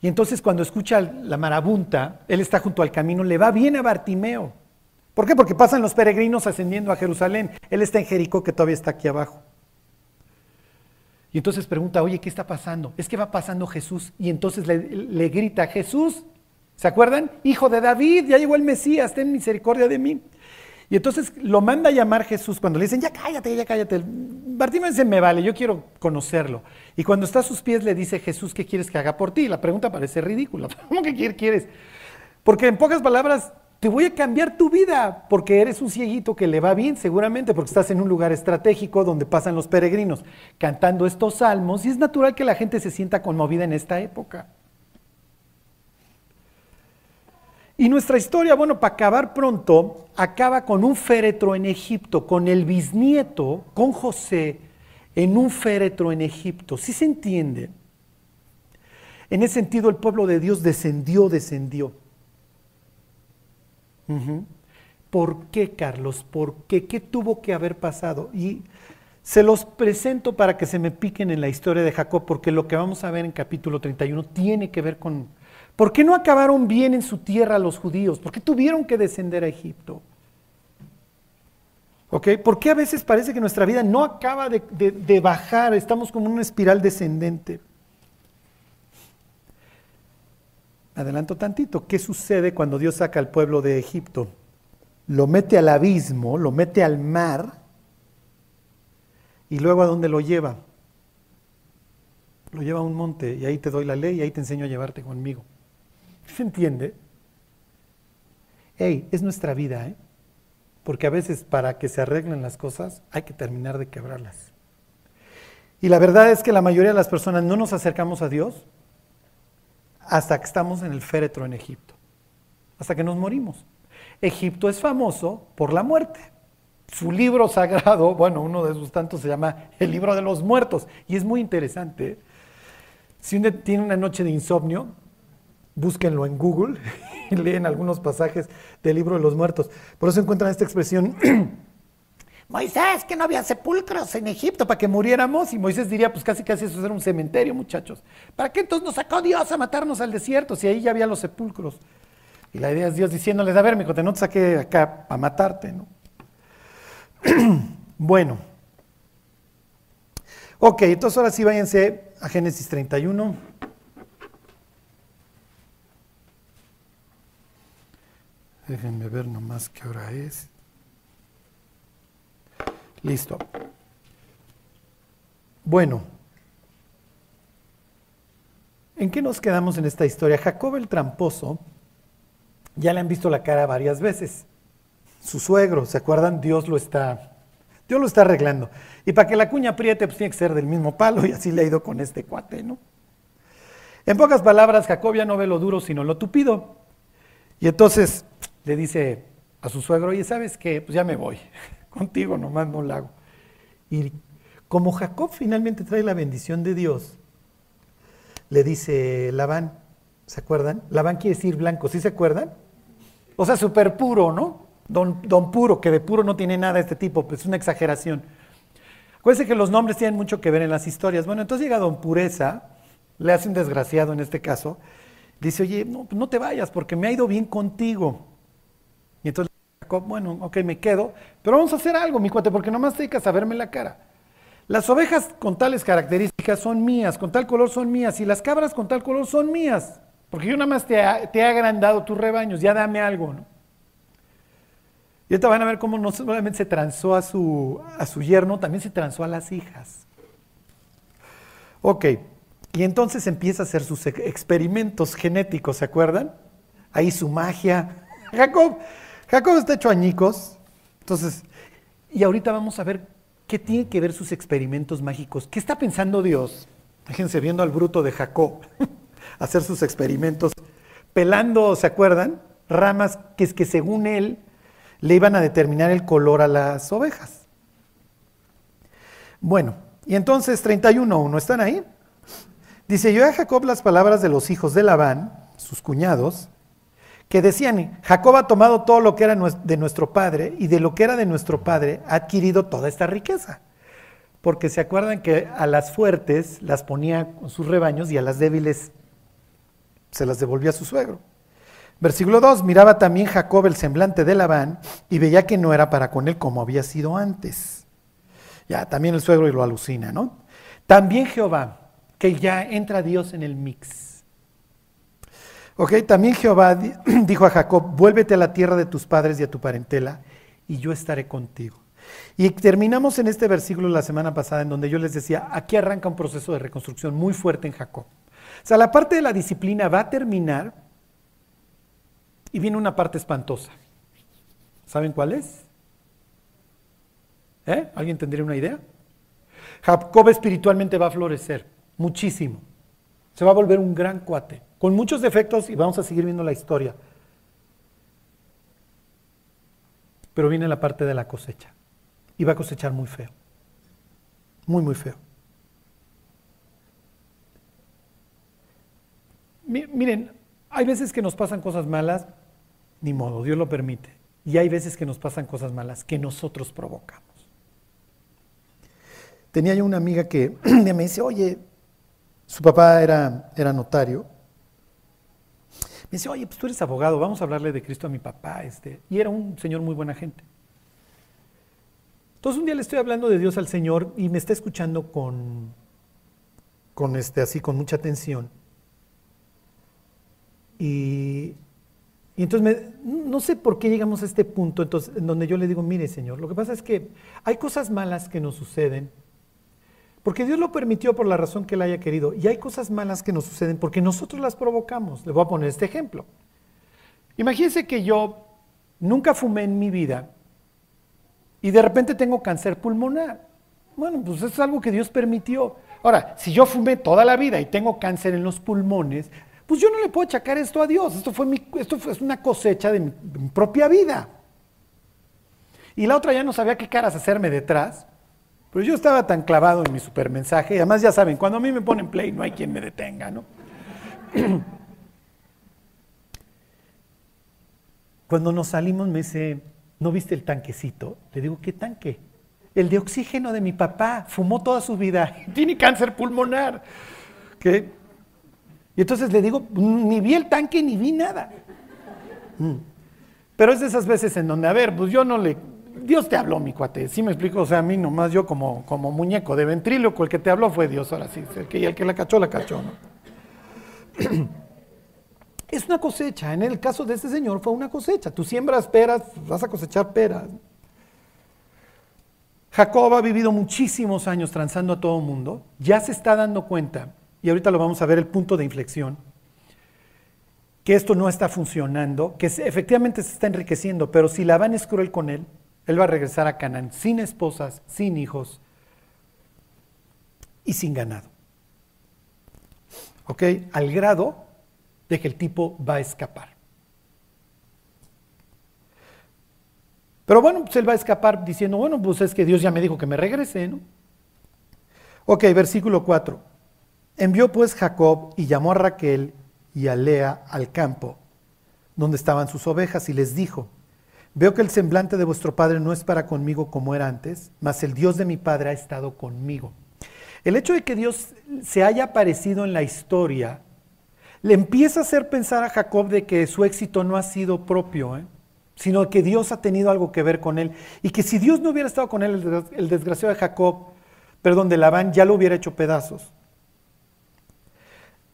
y entonces cuando escucha la marabunta, él está junto al camino, le va bien a Bartimeo. ¿Por qué? Porque pasan los peregrinos ascendiendo a Jerusalén. Él está en Jericó, que todavía está aquí abajo. Y entonces pregunta, oye, ¿qué está pasando? Es que va pasando Jesús. Y entonces le, grita, Jesús, ¿se acuerdan? Hijo de David, ya llegó el Mesías, ten misericordia de mí. Y entonces lo manda a llamar Jesús cuando le dicen, ya cállate, ya cállate. Bartimeo dice, me vale, yo quiero conocerlo. Y cuando está a sus pies le dice, Jesús, ¿qué quieres que haga por ti? La pregunta parece ridícula. ¿Cómo que quieres? Porque en pocas palabras, te voy a cambiar tu vida porque eres un cieguito que le va bien seguramente porque estás en un lugar estratégico donde pasan los peregrinos cantando estos salmos y es natural que la gente se sienta conmovida en esta época. Y nuestra historia, bueno, para acabar pronto, acaba con un féretro en Egipto, con el bisnieto, con José, en un féretro en Egipto. ¿Sí se entiende? En ese sentido, el pueblo de Dios descendió, descendió. ¿Por qué, Carlos? ¿Por qué? ¿Qué tuvo que haber pasado? Y se los presento para que se me piquen en la historia de Jacob, porque lo que vamos a ver en capítulo 31 tiene que ver con... ¿Por qué no acabaron bien en su tierra los judíos? ¿Por qué tuvieron que descender a Egipto? ¿Ok? ¿Por qué a veces parece que nuestra vida no acaba de, de bajar? Estamos como en una espiral descendente. Adelanto tantito, ¿qué sucede cuando Dios saca al pueblo de Egipto? Lo mete al abismo, lo mete al mar, y luego a dónde lo lleva? Lo lleva a un monte y ahí te doy la ley y ahí te enseño a llevarte conmigo. ¿Se entiende? Hey, es nuestra vida, ¿eh? Porque a veces para que se arreglen las cosas hay que terminar de quebrarlas. Y la verdad es que la mayoría de las personas no nos acercamos a Dios hasta que estamos en el féretro en Egipto, hasta que nos morimos. Egipto es famoso por la muerte. Su libro sagrado, bueno, uno de sus tantos se llama El libro de los muertos y es muy interesante. Si uno tiene una noche de insomnio, búsquenlo en Google y leen algunos pasajes del libro de los muertos. Por eso encuentran esta expresión Moisés, que no había sepulcros en Egipto para que muriéramos. Y Moisés diría, pues casi casi eso era un cementerio, muchachos. ¿Para qué entonces nos sacó Dios a matarnos al desierto si ahí ya había los sepulcros? Y la idea es Dios diciéndoles, a ver, mi no te saqué acá para matarte, ¿no? bueno. Ok, entonces ahora sí váyanse a Génesis 31. Déjenme ver nomás qué hora es. Listo. Bueno, ¿en qué nos quedamos en esta historia? Jacob el tramposo, ya le han visto la cara varias veces. Su suegro, ¿se acuerdan? Dios lo está, Dios lo está arreglando. Y para que la cuña apriete, pues tiene que ser del mismo palo y así le ha ido con este cuate, ¿no? En pocas palabras, Jacob ya no ve lo duro, sino lo tupido. Y entonces le dice a su suegro, oye, ¿sabes qué? Pues ya me voy. Contigo nomás no lo hago. Y como Jacob finalmente trae la bendición de Dios, le dice Labán, ¿se acuerdan? Labán quiere decir blanco, ¿sí se acuerdan? O sea, súper puro, ¿no? Don, don puro, que de puro no tiene nada este tipo, pues es una exageración. Acuérdense que los nombres tienen mucho que ver en las historias. Bueno, entonces llega Don Pureza, le hace un desgraciado en este caso, dice, oye, no, no te vayas porque me ha ido bien contigo. Y entonces, bueno, ok, me quedo, pero vamos a hacer algo, mi cuate, porque nomás te dedicas a verme la cara. Las ovejas con tales características son mías, con tal color son mías, y las cabras con tal color son mías, porque yo nada más te, te he agrandado tus rebaños, ya dame algo, ¿no? Y ahorita van a ver cómo no solamente se transó a su, a su yerno, también se transó a las hijas. Ok, y entonces empieza a hacer sus experimentos genéticos, ¿se acuerdan? Ahí su magia. Jacob, Jacob está hecho añicos. Entonces, y ahorita vamos a ver qué tiene que ver sus experimentos mágicos. ¿Qué está pensando Dios? Fíjense viendo al bruto de Jacob hacer sus experimentos, pelando, ¿se acuerdan? Ramas que es que según él le iban a determinar el color a las ovejas. Bueno, y entonces 31.1, ¿están ahí? Dice, yo a Jacob las palabras de los hijos de Labán, sus cuñados, que decían, Jacob ha tomado todo lo que era de nuestro padre y de lo que era de nuestro padre ha adquirido toda esta riqueza. Porque se acuerdan que a las fuertes las ponía con sus rebaños y a las débiles se las devolvía a su suegro. Versículo 2, miraba también Jacob el semblante de Labán y veía que no era para con él como había sido antes. Ya, también el suegro y lo alucina, ¿no? También Jehová, que ya entra Dios en el mix. Ok, también Jehová dijo a Jacob, vuélvete a la tierra de tus padres y a tu parentela, y yo estaré contigo. Y terminamos en este versículo la semana pasada en donde yo les decía, aquí arranca un proceso de reconstrucción muy fuerte en Jacob. O sea, la parte de la disciplina va a terminar y viene una parte espantosa. ¿Saben cuál es? ¿Eh? ¿Alguien tendría una idea? Jacob espiritualmente va a florecer muchísimo. Se va a volver un gran cuate, con muchos defectos y vamos a seguir viendo la historia. Pero viene la parte de la cosecha. Y va a cosechar muy feo. Muy, muy feo. Miren, hay veces que nos pasan cosas malas ni modo, Dios lo permite. Y hay veces que nos pasan cosas malas que nosotros provocamos. Tenía yo una amiga que me dice, oye, su papá era, era notario. Me dice, oye, pues tú eres abogado, vamos a hablarle de Cristo a mi papá. Este. Y era un señor muy buena gente. Entonces un día le estoy hablando de Dios al Señor y me está escuchando con, con este, así, con mucha atención. Y y entonces no sé por qué llegamos a este punto entonces, en donde yo le digo, mire Señor, lo que pasa es que hay cosas malas que nos suceden, porque Dios lo permitió por la razón que Él haya querido, y hay cosas malas que nos suceden porque nosotros las provocamos. Le voy a poner este ejemplo. Imagínense que yo nunca fumé en mi vida y de repente tengo cáncer pulmonar. Bueno, pues es algo que Dios permitió. Ahora, si yo fumé toda la vida y tengo cáncer en los pulmones, pues yo no le puedo achacar esto a Dios. Esto fue, esto fue una cosecha de mi, propia vida. Y la otra ya no sabía qué caras hacerme detrás. Pero yo estaba tan clavado en mi supermensaje. Y además ya saben, cuando a mí me ponen play no hay quien me detenga, ¿no? Cuando nos salimos me dice, ¿no viste el tanquecito? Le digo, ¿qué tanque? El de oxígeno de mi papá. Fumó toda su vida. Tiene cáncer pulmonar. ¿Qué? Y entonces le digo, ni vi el tanque ni vi nada. Mm. Pero es de esas veces en donde, a ver, pues yo no le... Dios te habló, mi cuate, ¿sí me explico? O sea, a mí nomás yo como, como muñeco de ventríloco, el que te habló fue Dios, ahora sí, el que, el que la cachó, la cachó. Es una cosecha, en el caso de este señor fue una cosecha. Tú siembras peras, vas a cosechar peras. Jacob ha vivido muchísimos años transando a todo el mundo, ya se está dando cuenta y ahorita lo vamos a ver el punto de inflexión, que esto no está funcionando, que efectivamente se está enriqueciendo, pero si Labán es cruel con él, él va a regresar a Canaán sin esposas, sin hijos y sin ganado. ¿Ok? Al grado de que el tipo va a escapar. Pero bueno, pues él va a escapar diciendo, bueno, pues es que Dios ya me dijo que me regrese, ¿no? Ok, versículo 4. Envió pues Jacob y llamó a Raquel y a Lea al campo, donde estaban sus ovejas, y les dijo, veo que el semblante de vuestro padre no es para conmigo como era antes, mas el Dios de mi padre ha estado conmigo. El hecho de que Dios se haya aparecido en la historia le empieza a hacer pensar a Jacob de que su éxito no ha sido propio, ¿eh? sino que Dios ha tenido algo que ver con él. Y que si Dios no hubiera estado con él, el desgraciado de Jacob, perdón, de Labán, ya lo hubiera hecho pedazos.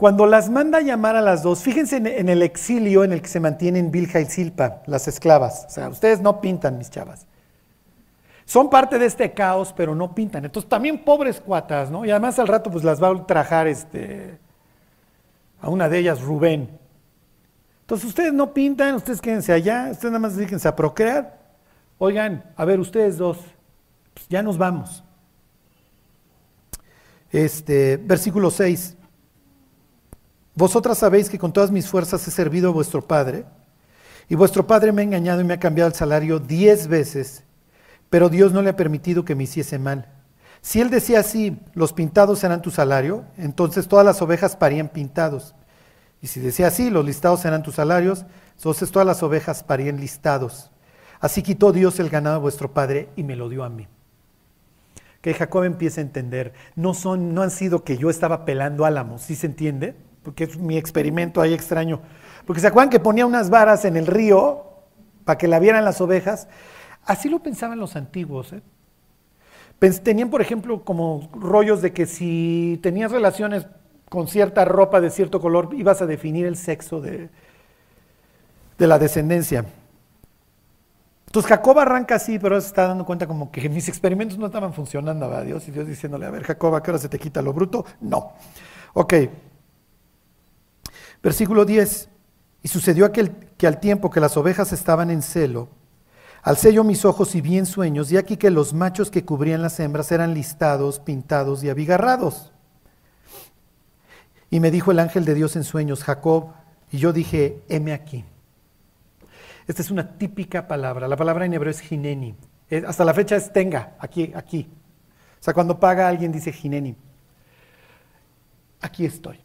Cuando las manda a llamar a las dos, fíjense en, el exilio en el que se mantienen Bilja y Silpa, las esclavas. O sea, ustedes no pintan, mis chavas. Son parte de este caos, pero no pintan. Entonces, también pobres cuatas, ¿no? Y además al rato, pues las va a ultrajar este, a una de ellas, Rubén. Entonces ustedes no pintan, ustedes quédense allá, ustedes nada más dedíquense a procrear. Oigan, a ver, ustedes dos, pues ya nos vamos. Este, versículo 6. Vosotras sabéis que con todas mis fuerzas he servido a vuestro Padre, y vuestro Padre me ha engañado y me ha cambiado el salario diez veces, pero Dios no le ha permitido que me hiciese mal. Si él decía así, los pintados serán tu salario, entonces todas las ovejas parían pintados. Y si decía así, los listados serán tus salarios, entonces todas las ovejas parían listados. Así quitó Dios el ganado de vuestro padre y me lo dio a mí. Que Jacob empiece a entender, no, son, no han sido que yo estaba pelando álamos, ¿sí se entiende? Porque es mi experimento ahí extraño. Porque se acuerdan que ponía unas varas en el río para que la vieran las ovejas. Así lo pensaban los antiguos. ¿eh? Tenían, por ejemplo, como rollos de que si tenías relaciones con cierta ropa de cierto color, ibas a definir el sexo de, de la descendencia. Entonces Jacob arranca así, pero se está dando cuenta como que mis experimentos no estaban funcionando, a Dios, y Dios diciéndole, a ver, Jacob, ¿a qué hora se te quita lo bruto? No. Ok. Versículo 10. Y sucedió aquel, que al tiempo que las ovejas estaban en celo, al sello mis ojos y vi en sueños, y aquí que los machos que cubrían las hembras eran listados, pintados y abigarrados. Y me dijo el ángel de Dios en sueños, Jacob, y yo dije, heme aquí. Esta es una típica palabra. La palabra en hebreo es jineni. Hasta la fecha es tenga, aquí, aquí. O sea, cuando paga alguien dice jineni. Aquí estoy.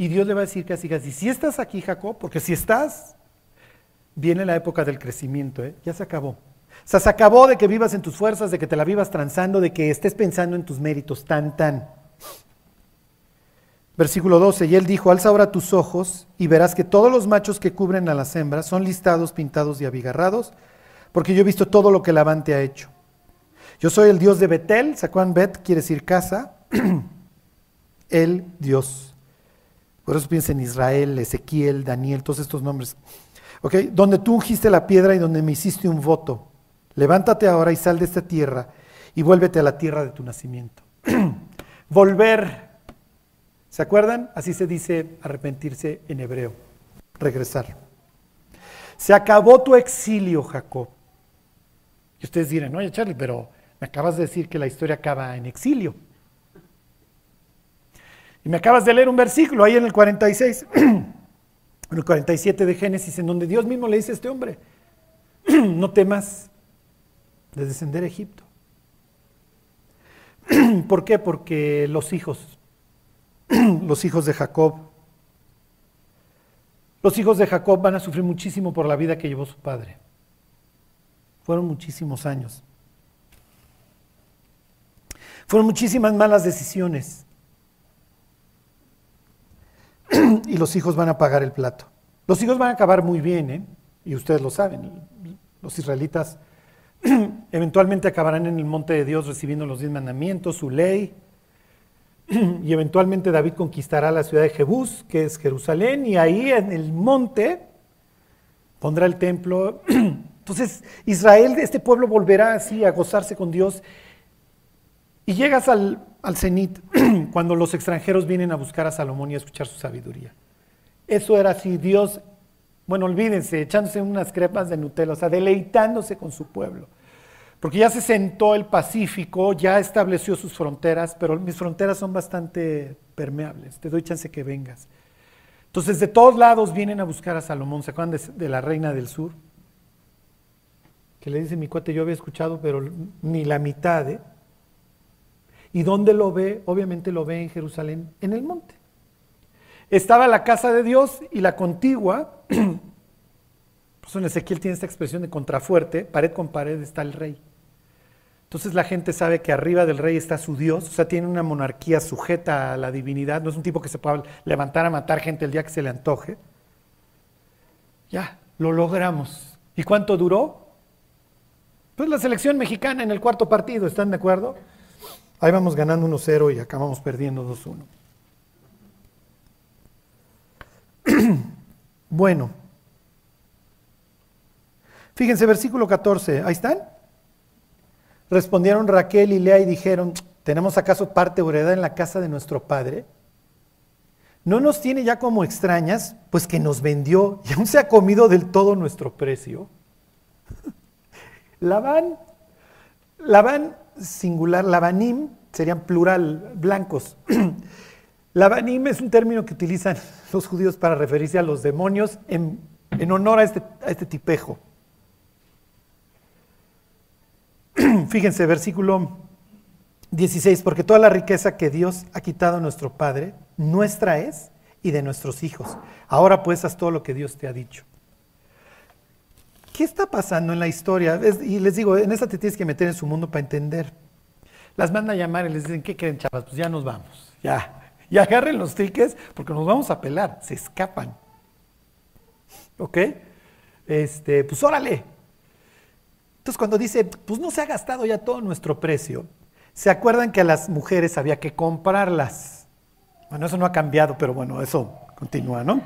Y Dios le va a decir casi casi, si estás aquí, Jacob, porque si estás, viene la época del crecimiento, ¿eh? ya se acabó. O sea, se acabó de que vivas en tus fuerzas, de que te la vivas transando, de que estés pensando en tus méritos, tan, tan. Versículo 12, y él dijo, alza ahora tus ojos y verás que todos los machos que cubren a las hembras son listados, pintados y abigarrados, porque yo he visto todo lo que Labán te ha hecho. Yo soy el Dios de Betel, ¿sacuán Bet quiere decir casa? el Dios. Por eso piensa en Israel, Ezequiel, Daniel, todos estos nombres. ¿Ok? Donde tú ungiste la piedra y donde me hiciste un voto. Levántate ahora y sal de esta tierra y vuélvete a la tierra de tu nacimiento. Volver ¿Se acuerdan? Así se dice arrepentirse en hebreo, regresar. Se acabó tu exilio, Jacob. Y ustedes dirán, oye Charlie, pero me acabas de decir que la historia acaba en exilio. Y me acabas de leer un versículo ahí en el 46, en el 47 de Génesis, en donde Dios mismo le dice a este hombre, no temas de descender a Egipto. ¿Por qué? Porque los hijos los hijos de Jacob. Los hijos de Jacob van a sufrir muchísimo por la vida que llevó su padre. Fueron muchísimos años. Fueron muchísimas malas decisiones. y los hijos van a pagar el plato. Los hijos van a acabar muy bien, ¿eh? y ustedes lo saben. Los israelitas eventualmente acabarán en el monte de Dios recibiendo los diez mandamientos, su ley, y eventualmente David conquistará la ciudad de Jebús, que es Jerusalén, y ahí en el monte pondrá el templo. Entonces Israel, este pueblo volverá así a gozarse con Dios. Y llegas al, al cenit cuando los extranjeros vienen a buscar a Salomón y a escuchar su sabiduría. Eso era así, Dios, bueno, olvídense, echándose unas crepas de Nutella, o sea, deleitándose con su pueblo. porque ya se sentó el Pacífico, ya estableció sus fronteras, pero mis fronteras son bastante permeables, te doy chance que vengas. Entonces de todos lados vienen a buscar a Salomón, ¿se acuerdan de, la reina del sur? Que le dice mi cuate, yo había escuchado, pero ni la mitad, ¿eh? ¿Y dónde lo ve? Obviamente lo ve en Jerusalén, en el monte. Estaba la casa de Dios y la contigua, pues en Ezequiel tiene esta expresión de contrafuerte, pared con pared está el rey. Entonces la gente sabe que arriba del rey está su Dios, o sea, tiene una monarquía sujeta a la divinidad, no es un tipo que se pueda levantar a matar gente el día que se le antoje. Ya, lo logramos. ¿Y cuánto duró? Pues la selección mexicana en el cuarto partido, ¿están de acuerdo? Ahí vamos ganando 1-0 y acabamos perdiendo 2-1. bueno, fíjense, versículo 14, ahí están. Respondieron Raquel y Lea y dijeron, ¿tenemos acaso parte o heredad en la casa de nuestro padre? ¿No nos tiene ya como extrañas? Pues que nos vendió y aún se ha comido del todo nuestro precio. Labán, Labán singular, Labanim, serían plural, blancos. Labanim es un término que utilizan los judíos para referirse a los demonios en, honor a este, a este tipejo. Fíjense, versículo 16, porque toda la riqueza que Dios ha quitado a nuestro Padre, nuestra es y de nuestros hijos. Ahora pues haz todo lo que Dios te ha dicho. ¿Qué está pasando en la historia? y les digo, en esta te tienes que meter en su mundo para entender. Las manda a llamar y les dicen, ¿qué creen, chavas? Pues ya nos vamos, ya. Y agarren los tickets porque nos vamos a pelar, se escapan. ¿Ok? Este, pues órale, entonces cuando dice, pues no se ha gastado ya todo nuestro precio, ¿se acuerdan que a las mujeres había que comprarlas? Bueno, eso no ha cambiado, pero bueno, eso continúa, ¿no?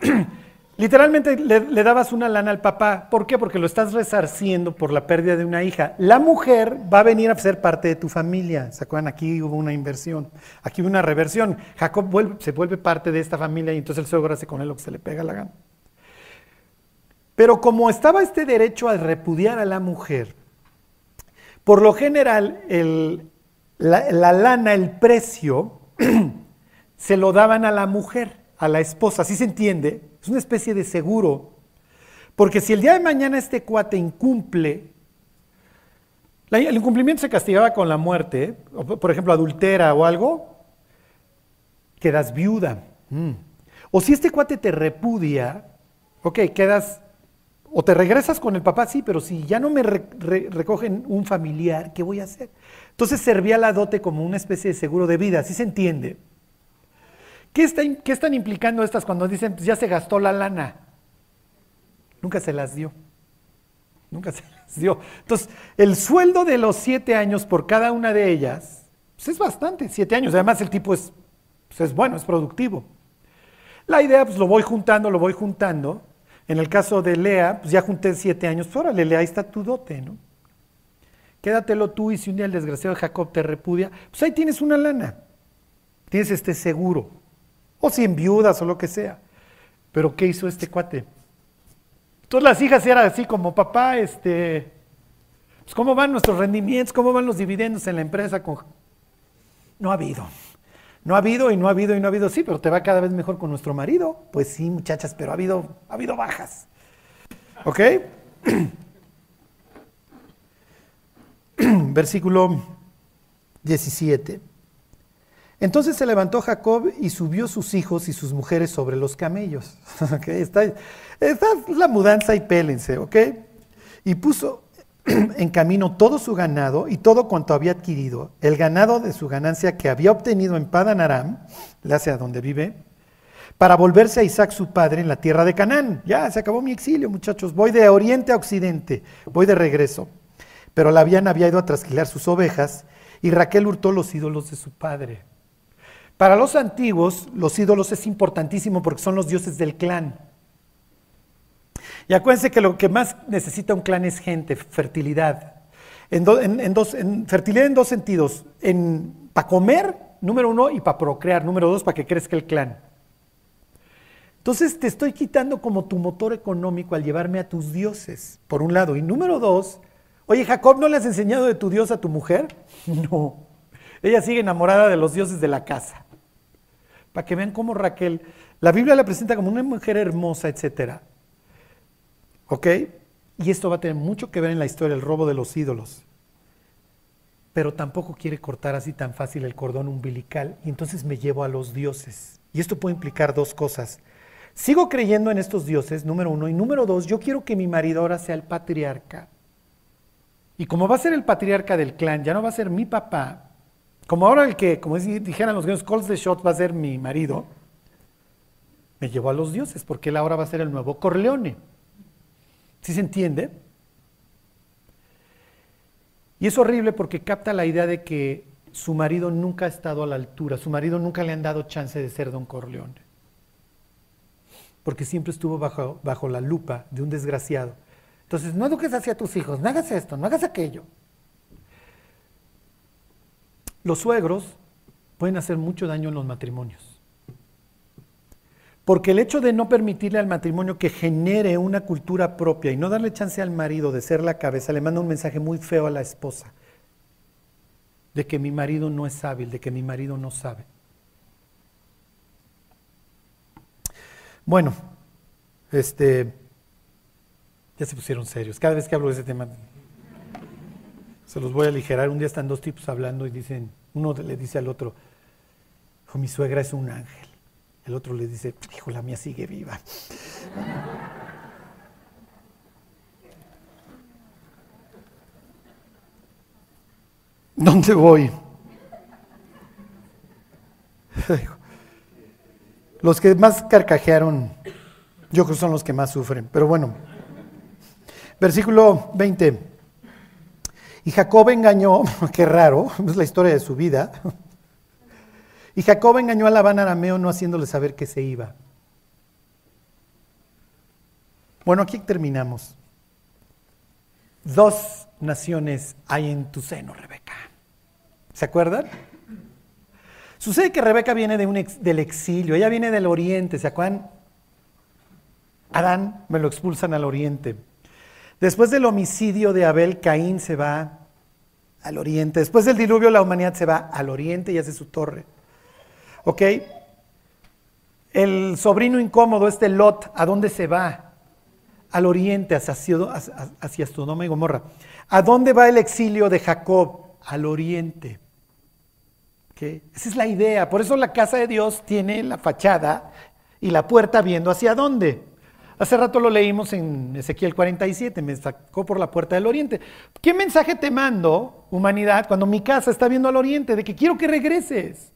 Literalmente le, dabas una lana al papá. ¿Por qué? Porque lo estás resarciendo por la pérdida de una hija. La mujer va a venir a ser parte de tu familia. ¿Se acuerdan? Aquí hubo una inversión. Aquí hubo una reversión. Jacob se vuelve parte de esta familia y entonces el suegro hace con él lo que se le pega la gana. Pero como estaba este derecho a repudiar a la mujer, por lo general la, lana, el precio, se lo daban a la mujer, a la esposa, ¿sí se entiende? Es una especie de seguro. Porque si el día de mañana este cuate incumple, el incumplimiento se castigaba con la muerte, por ejemplo, adultera o algo, quedas viuda. Mm. O si este cuate te repudia, ok, quedas o te regresas con el papá, sí, pero si ya no me recogen un familiar, ¿qué voy a hacer? Entonces servía la dote como una especie de seguro de vida, ¿sí se entiende? ¿Qué, están implicando estas cuando dicen, pues ya se gastó la lana? Nunca se las dio. Nunca se las dio. Entonces, el sueldo de los siete años por cada una de ellas, pues es bastante, siete años. Además, el tipo es, pues es bueno, es productivo. La idea, pues lo voy juntando, lo voy juntando, en el caso de Lea, pues ya junté siete años, pues órale, Lea, ahí está tu dote, ¿no? Quédatelo tú y si un día el desgraciado de Jacob te repudia, pues ahí tienes una lana, tienes este seguro, o si en viudas o lo que sea. Pero ¿qué hizo este cuate? Todas las hijas eran así como papá, este, pues cómo van nuestros rendimientos, cómo van los dividendos en la empresa. No ha habido. No ha habido y no ha habido y no ha habido, sí, pero te va cada vez mejor con nuestro marido. Pues sí, muchachas, pero ha habido, ha habido bajas. ¿Ok? Versículo 17. Entonces se levantó Jacob y subió sus hijos y sus mujeres sobre los camellos. ¿Okay? Está, la mudanza y pélense, ¿ok? Y puso en camino todo su ganado y todo cuanto había adquirido, el ganado de su ganancia que había obtenido en Padan Aram, la hacia donde vive, para volverse a Isaac su padre en la tierra de Canaán. Ya, se acabó mi exilio, muchachos. Voy de oriente a occidente, voy de regreso. Pero Labián había ido a trasquilar sus ovejas y Raquel hurtó los ídolos de su padre. Para los antiguos, los ídolos es importantísimo porque son los dioses del clan. Y acuérdense que lo que más necesita un clan es gente, fertilidad. En, dos, fertilidad en dos sentidos. para comer, número uno, y para procrear, número dos, para que crezca el clan. Entonces te estoy quitando como tu motor económico al llevarme a tus dioses, por un lado. Y número dos, Oye, Jacob, ¿no le has enseñado de tu Dios a tu mujer? No. Ella sigue enamorada de los dioses de la casa. Para que vean cómo Raquel, la Biblia la presenta como una mujer hermosa, etc. ¿Ok? Y esto va a tener mucho que ver en la historia del robo de los ídolos. Pero tampoco quiere cortar así tan fácil el cordón umbilical y entonces me llevo a los dioses. Y esto puede implicar dos cosas. Sigo creyendo en estos dioses, número uno. Y número dos, yo quiero que mi marido ahora sea el patriarca. Y como va a ser el patriarca del clan, ya no va a ser mi papá, como ahora el que, como dijeran los gringos, calls the shot va a ser mi marido, me llevó a los dioses, porque él ahora va a ser el nuevo Corleone. ¿Sí se entiende? Y es horrible porque capta la idea de que su marido nunca ha estado a la altura, su marido nunca le han dado chance de ser don Corleone. Porque siempre estuvo bajo, bajo la lupa de un desgraciado. Entonces, no eduques hacia tus hijos, no hagas esto, no hagas aquello. Los suegros pueden hacer mucho daño en los matrimonios. Porque el hecho de no permitirle al matrimonio que genere una cultura propia y no darle chance al marido de ser la cabeza, le manda un mensaje muy feo a la esposa. De que mi marido no es hábil, de que mi marido no sabe. Bueno, este, ya se pusieron serios. Cada vez que hablo de ese tema se los voy a aligerar. Un día están dos tipos hablando y dicen, uno le dice al otro, mi suegra es un ángel. El otro le dice, hijo, la mía sigue viva. ¿Dónde voy? Los que más carcajearon, yo creo que son los que más sufren. Pero bueno, versículo 20. Y Jacob engañó, qué raro, es la historia de su vida. Y Jacob engañó a Labán arameo no haciéndole saber que se iba. Bueno, aquí terminamos. Dos naciones hay en tu seno, Rebeca. ¿Se acuerdan? Sucede que Rebeca viene de un del exilio, ella viene del oriente, ¿se acuerdan? Adán me lo expulsan al oriente. Después del homicidio de Abel, Caín se va al oriente. Después del diluvio, la humanidad se va al oriente y hace su torre. ¿Ok? El sobrino incómodo, este Lot, ¿a dónde se va? Al oriente, hacia, hacia Sodoma y Gomorra. ¿A dónde va el exilio de Jacob? Al oriente. ¿Okay? Esa es la idea. Por eso la casa de Dios tiene la fachada y la puerta viendo hacia dónde. Hace rato lo leímos en Ezequiel 47, me sacó por la puerta del oriente. ¿Qué mensaje te mando, humanidad, cuando mi casa está viendo al oriente, de que quiero que regreses?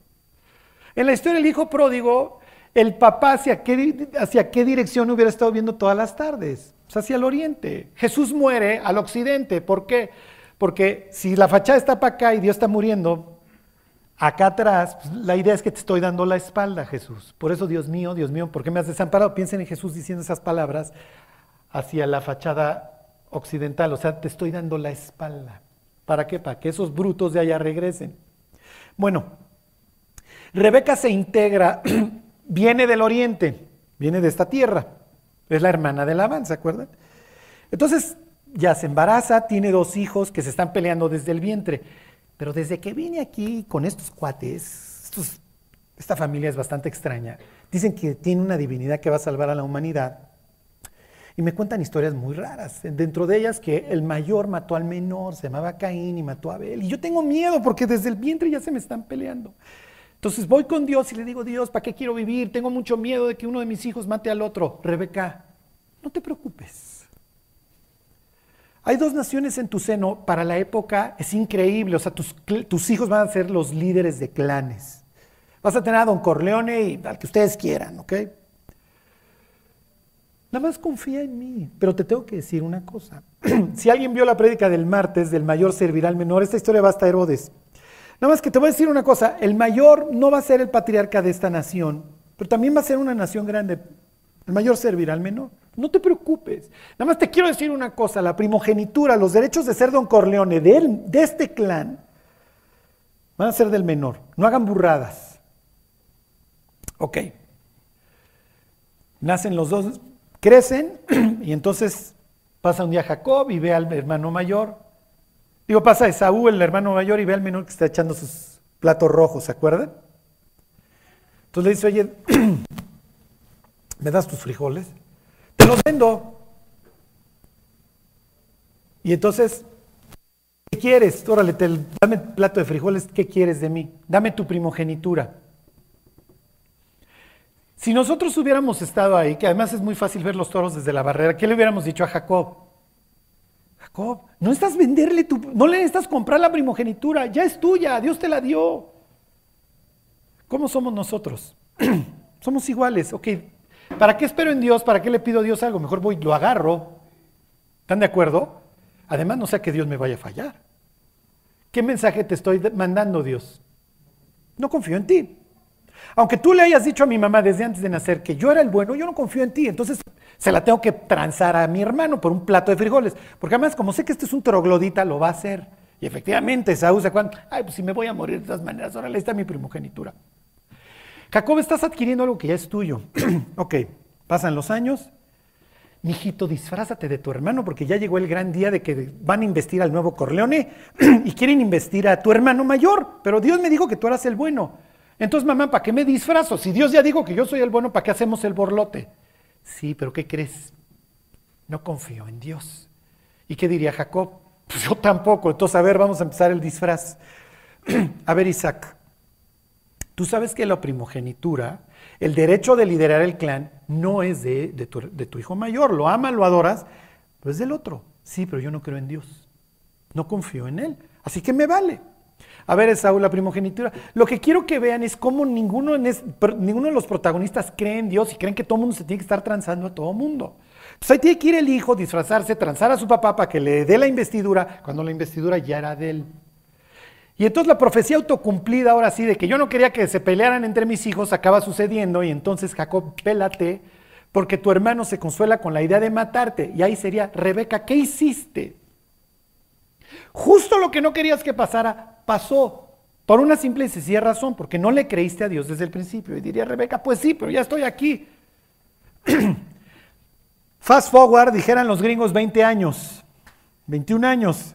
En la historia del hijo pródigo, el papá hacia qué, dirección hubiera estado viendo todas las tardes? Pues hacia el oriente. Jesús muere al occidente. ¿Por qué? Porque si la fachada está para acá y Dios está muriendo, Acá atrás, pues, la idea es que te estoy dando la espalda, Jesús. Por eso, Dios mío, Dios mío, ¿por qué me has desamparado? Piensen en Jesús diciendo esas palabras hacia la fachada occidental, o sea, te estoy dando la espalda. ¿Para qué? Para que esos brutos de allá regresen. Bueno, Rebeca se integra, viene del oriente, viene de esta tierra, es la hermana de Labán, ¿se acuerdan? Entonces, ya se embaraza, tiene dos hijos que se están peleando desde el vientre. Pero desde que vine aquí con estos cuates, esta familia es bastante extraña, dicen que tiene una divinidad que va a salvar a la humanidad. Y me cuentan historias muy raras. Dentro de ellas que el mayor mató al menor, se llamaba Caín y mató a Abel. Y yo tengo miedo porque desde el vientre ya se me están peleando. Entonces voy con Dios y le digo, Dios, ¿para qué quiero vivir? Tengo mucho miedo de que uno de mis hijos mate al otro. Rebeca, no te preocupes. Hay dos naciones en tu seno, para la época es increíble, o sea, tus, tus, hijos van a ser los líderes de clanes. Vas a tener a Don Corleone y al que ustedes quieran, ¿ok? Nada más confía en mí, pero te tengo que decir una cosa. si alguien vio la prédica del martes del mayor servirá al menor, esta historia va hasta Herodes. Nada más que te voy a decir una cosa, el mayor no va a ser el patriarca de esta nación, pero también va a ser una nación grande. El mayor servirá al menor. No te preocupes. Nada más te quiero decir una cosa, la primogenitura, los derechos de ser don Corleone de, de este clan van a ser del menor. No hagan burradas. Ok. Nacen los dos, crecen y entonces pasa un día Jacob y ve al hermano mayor Digo, pasa Esaú, el hermano mayor, y ve al menor que está echando sus platos rojos, ¿se acuerdan? Entonces le dice, oye, ¿me das tus frijoles? Te los vendo. Y entonces, ¿qué quieres? Órale, dame plato de frijoles, ¿qué quieres de mí? Dame tu primogenitura. Si nosotros hubiéramos estado ahí, que además es muy fácil ver los toros desde la barrera, ¿qué le hubiéramos dicho a Jacob? Jacob, no estás venderle tu, no le estás comprar la primogenitura, ya es tuya, Dios te la dio. ¿Cómo somos nosotros? somos iguales, ok. ¿Para qué espero en Dios? ¿Para qué le pido a Dios algo? Mejor voy, lo agarro. ¿Están de acuerdo? Además, no sé que Dios me vaya a fallar. ¿Qué mensaje te estoy mandando, Dios? No confío en ti. Aunque tú le hayas dicho a mi mamá desde antes de nacer que yo era el bueno, yo no confío en ti. Entonces se la tengo que transar a mi hermano por un plato de frijoles. Porque además, como sé que este es un troglodita, lo va a hacer. Y efectivamente, Saúl se cuando, ay, pues si me voy a morir de todas maneras, ahora le está mi primogenitura. Jacob, estás adquiriendo algo que ya es tuyo. ok, pasan los años. Mijito, disfrázate de tu hermano porque ya llegó el gran día de que van a investir al nuevo Corleone y quieren investir a tu hermano mayor. Pero Dios me dijo que tú eras el bueno. Entonces, mamá, ¿para qué me disfrazo? Si Dios ya dijo que yo soy el bueno, ¿para qué hacemos el borlote? Sí, pero ¿qué crees? No confío en Dios. ¿Y qué diría Jacob? Pues yo tampoco. Entonces, a ver, vamos a empezar el disfraz. a ver, Isaac, tú sabes que la primogenitura, el derecho de liderar el clan, no es de, tu, hijo mayor. Lo ama, lo adoras, pero es del otro. Sí, pero yo no creo en Dios. No confío en Él. Así que me vale. A ver, Esaú, la primogenitura. Lo que quiero que vean es cómo ninguno, ninguno de los protagonistas cree en Dios y creen que todo mundo se tiene que estar transando a todo mundo. Pues ahí tiene que ir el hijo, disfrazarse, transar a su papá para que le dé la investidura, cuando la investidura ya era de él. Y entonces la profecía autocumplida ahora sí, de que yo no quería que se pelearan entre mis hijos, acaba sucediendo y entonces Jacob, pélate, porque tu hermano se consuela con la idea de matarte. Y ahí sería, Rebeca, ¿qué hiciste? Justo lo que no querías que pasara, pasó. Por una simple y sencilla razón, porque no le creíste a Dios desde el principio. Y diría Rebeca, pues sí, pero ya estoy aquí. Fast forward, dijeran los gringos 20 años, 21 años.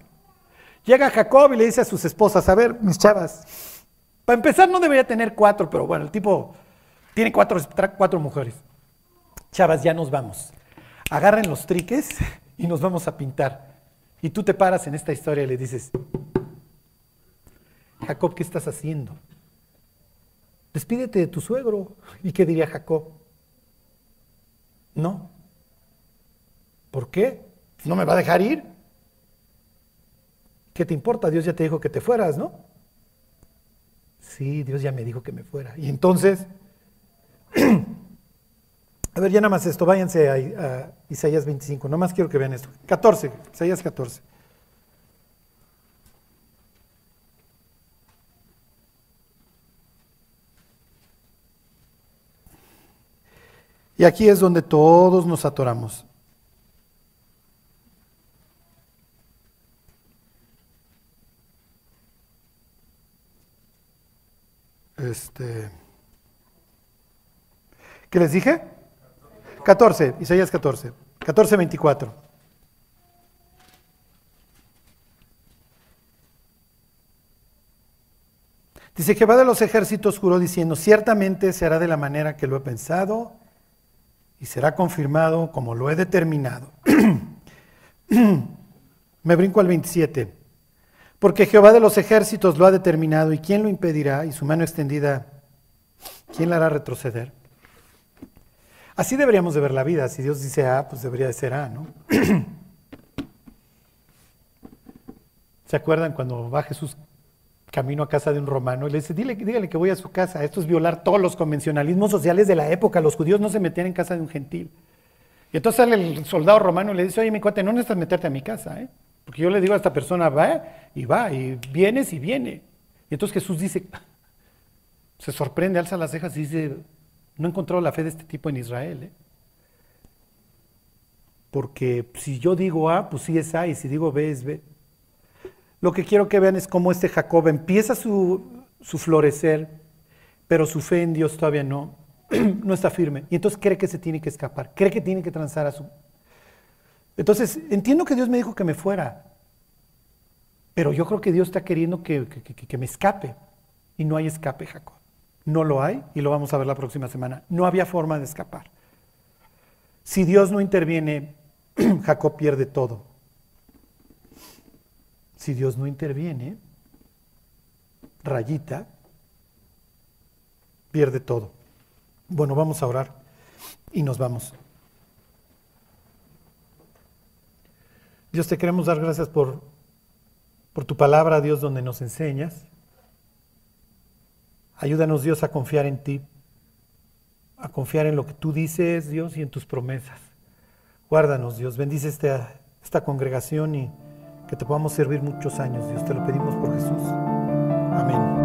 Llega Jacob y le dice a sus esposas, a ver, mis chavas, para empezar no debería tener cuatro, pero bueno, el tipo tiene cuatro, cuatro mujeres. Chavas, ya nos vamos. Agarren los triques y nos vamos a pintar. Y tú te paras en esta historia y le dices, Jacob, ¿qué estás haciendo? Despídete de tu suegro. ¿Y qué diría Jacob? No. ¿Por qué? ¿No me va a dejar ir? ¿Qué te importa? Dios ya te dijo que te fueras, ¿no? Sí, Dios ya me dijo que me fuera. Y entonces, a ver, ya nada más esto, váyanse a, Isaías 25, nada más quiero que vean esto. 14, Isaías 14. Y aquí es donde todos nos atoramos. Este, ¿Qué les dije? 14, Isaías 14, 14, 24. Dice, Jehová de los ejércitos juró diciendo, ciertamente se hará de la manera que lo he pensado y será confirmado como lo he determinado. Me brinco al 27. Porque Jehová de los ejércitos lo ha determinado y quién lo impedirá y su mano extendida, ¿quién la hará retroceder? Así deberíamos de ver la vida. Si Dios dice A, pues debería de ser A, ¿no? ¿Se acuerdan cuando va Jesús camino a casa de un romano y le dice, Dile, dígale que voy a su casa. Esto es violar todos los convencionalismos sociales de la época. Los judíos no se metían en casa de un gentil. Y entonces sale el soldado romano y le dice, oye, mi cuate, no necesitas meterte a mi casa, ¿eh? Porque yo le digo a esta persona, va y va, y vienes y viene. Y entonces Jesús dice, se sorprende, alza las cejas y dice, no he encontrado la fe de este tipo en Israel. ¿eh? Porque si yo digo A, pues sí es A, y si digo B es B. Lo que quiero que vean es cómo este Jacob empieza su, florecer, pero su fe en Dios todavía no, no está firme. Y entonces cree que se tiene que escapar, cree que tiene que transar a su... Entonces, entiendo que Dios me dijo que me fuera, Pero yo creo que Dios está queriendo que, que, me escape. Y no hay escape, Jacob. No lo hay y lo vamos a ver la próxima semana. No había forma de escapar. Si Dios no interviene, Jacob pierde todo. Si Dios no interviene, rayita, pierde todo. Bueno, vamos a orar y nos vamos. Dios, te queremos dar gracias por, por tu palabra, Dios, donde nos enseñas. Ayúdanos, Dios, a confiar en ti, a confiar en lo que tú dices, Dios, y en tus promesas. Guárdanos, Dios, bendice esta, esta congregación y que te podamos servir muchos años, Dios. Te lo pedimos por Jesús. Amén.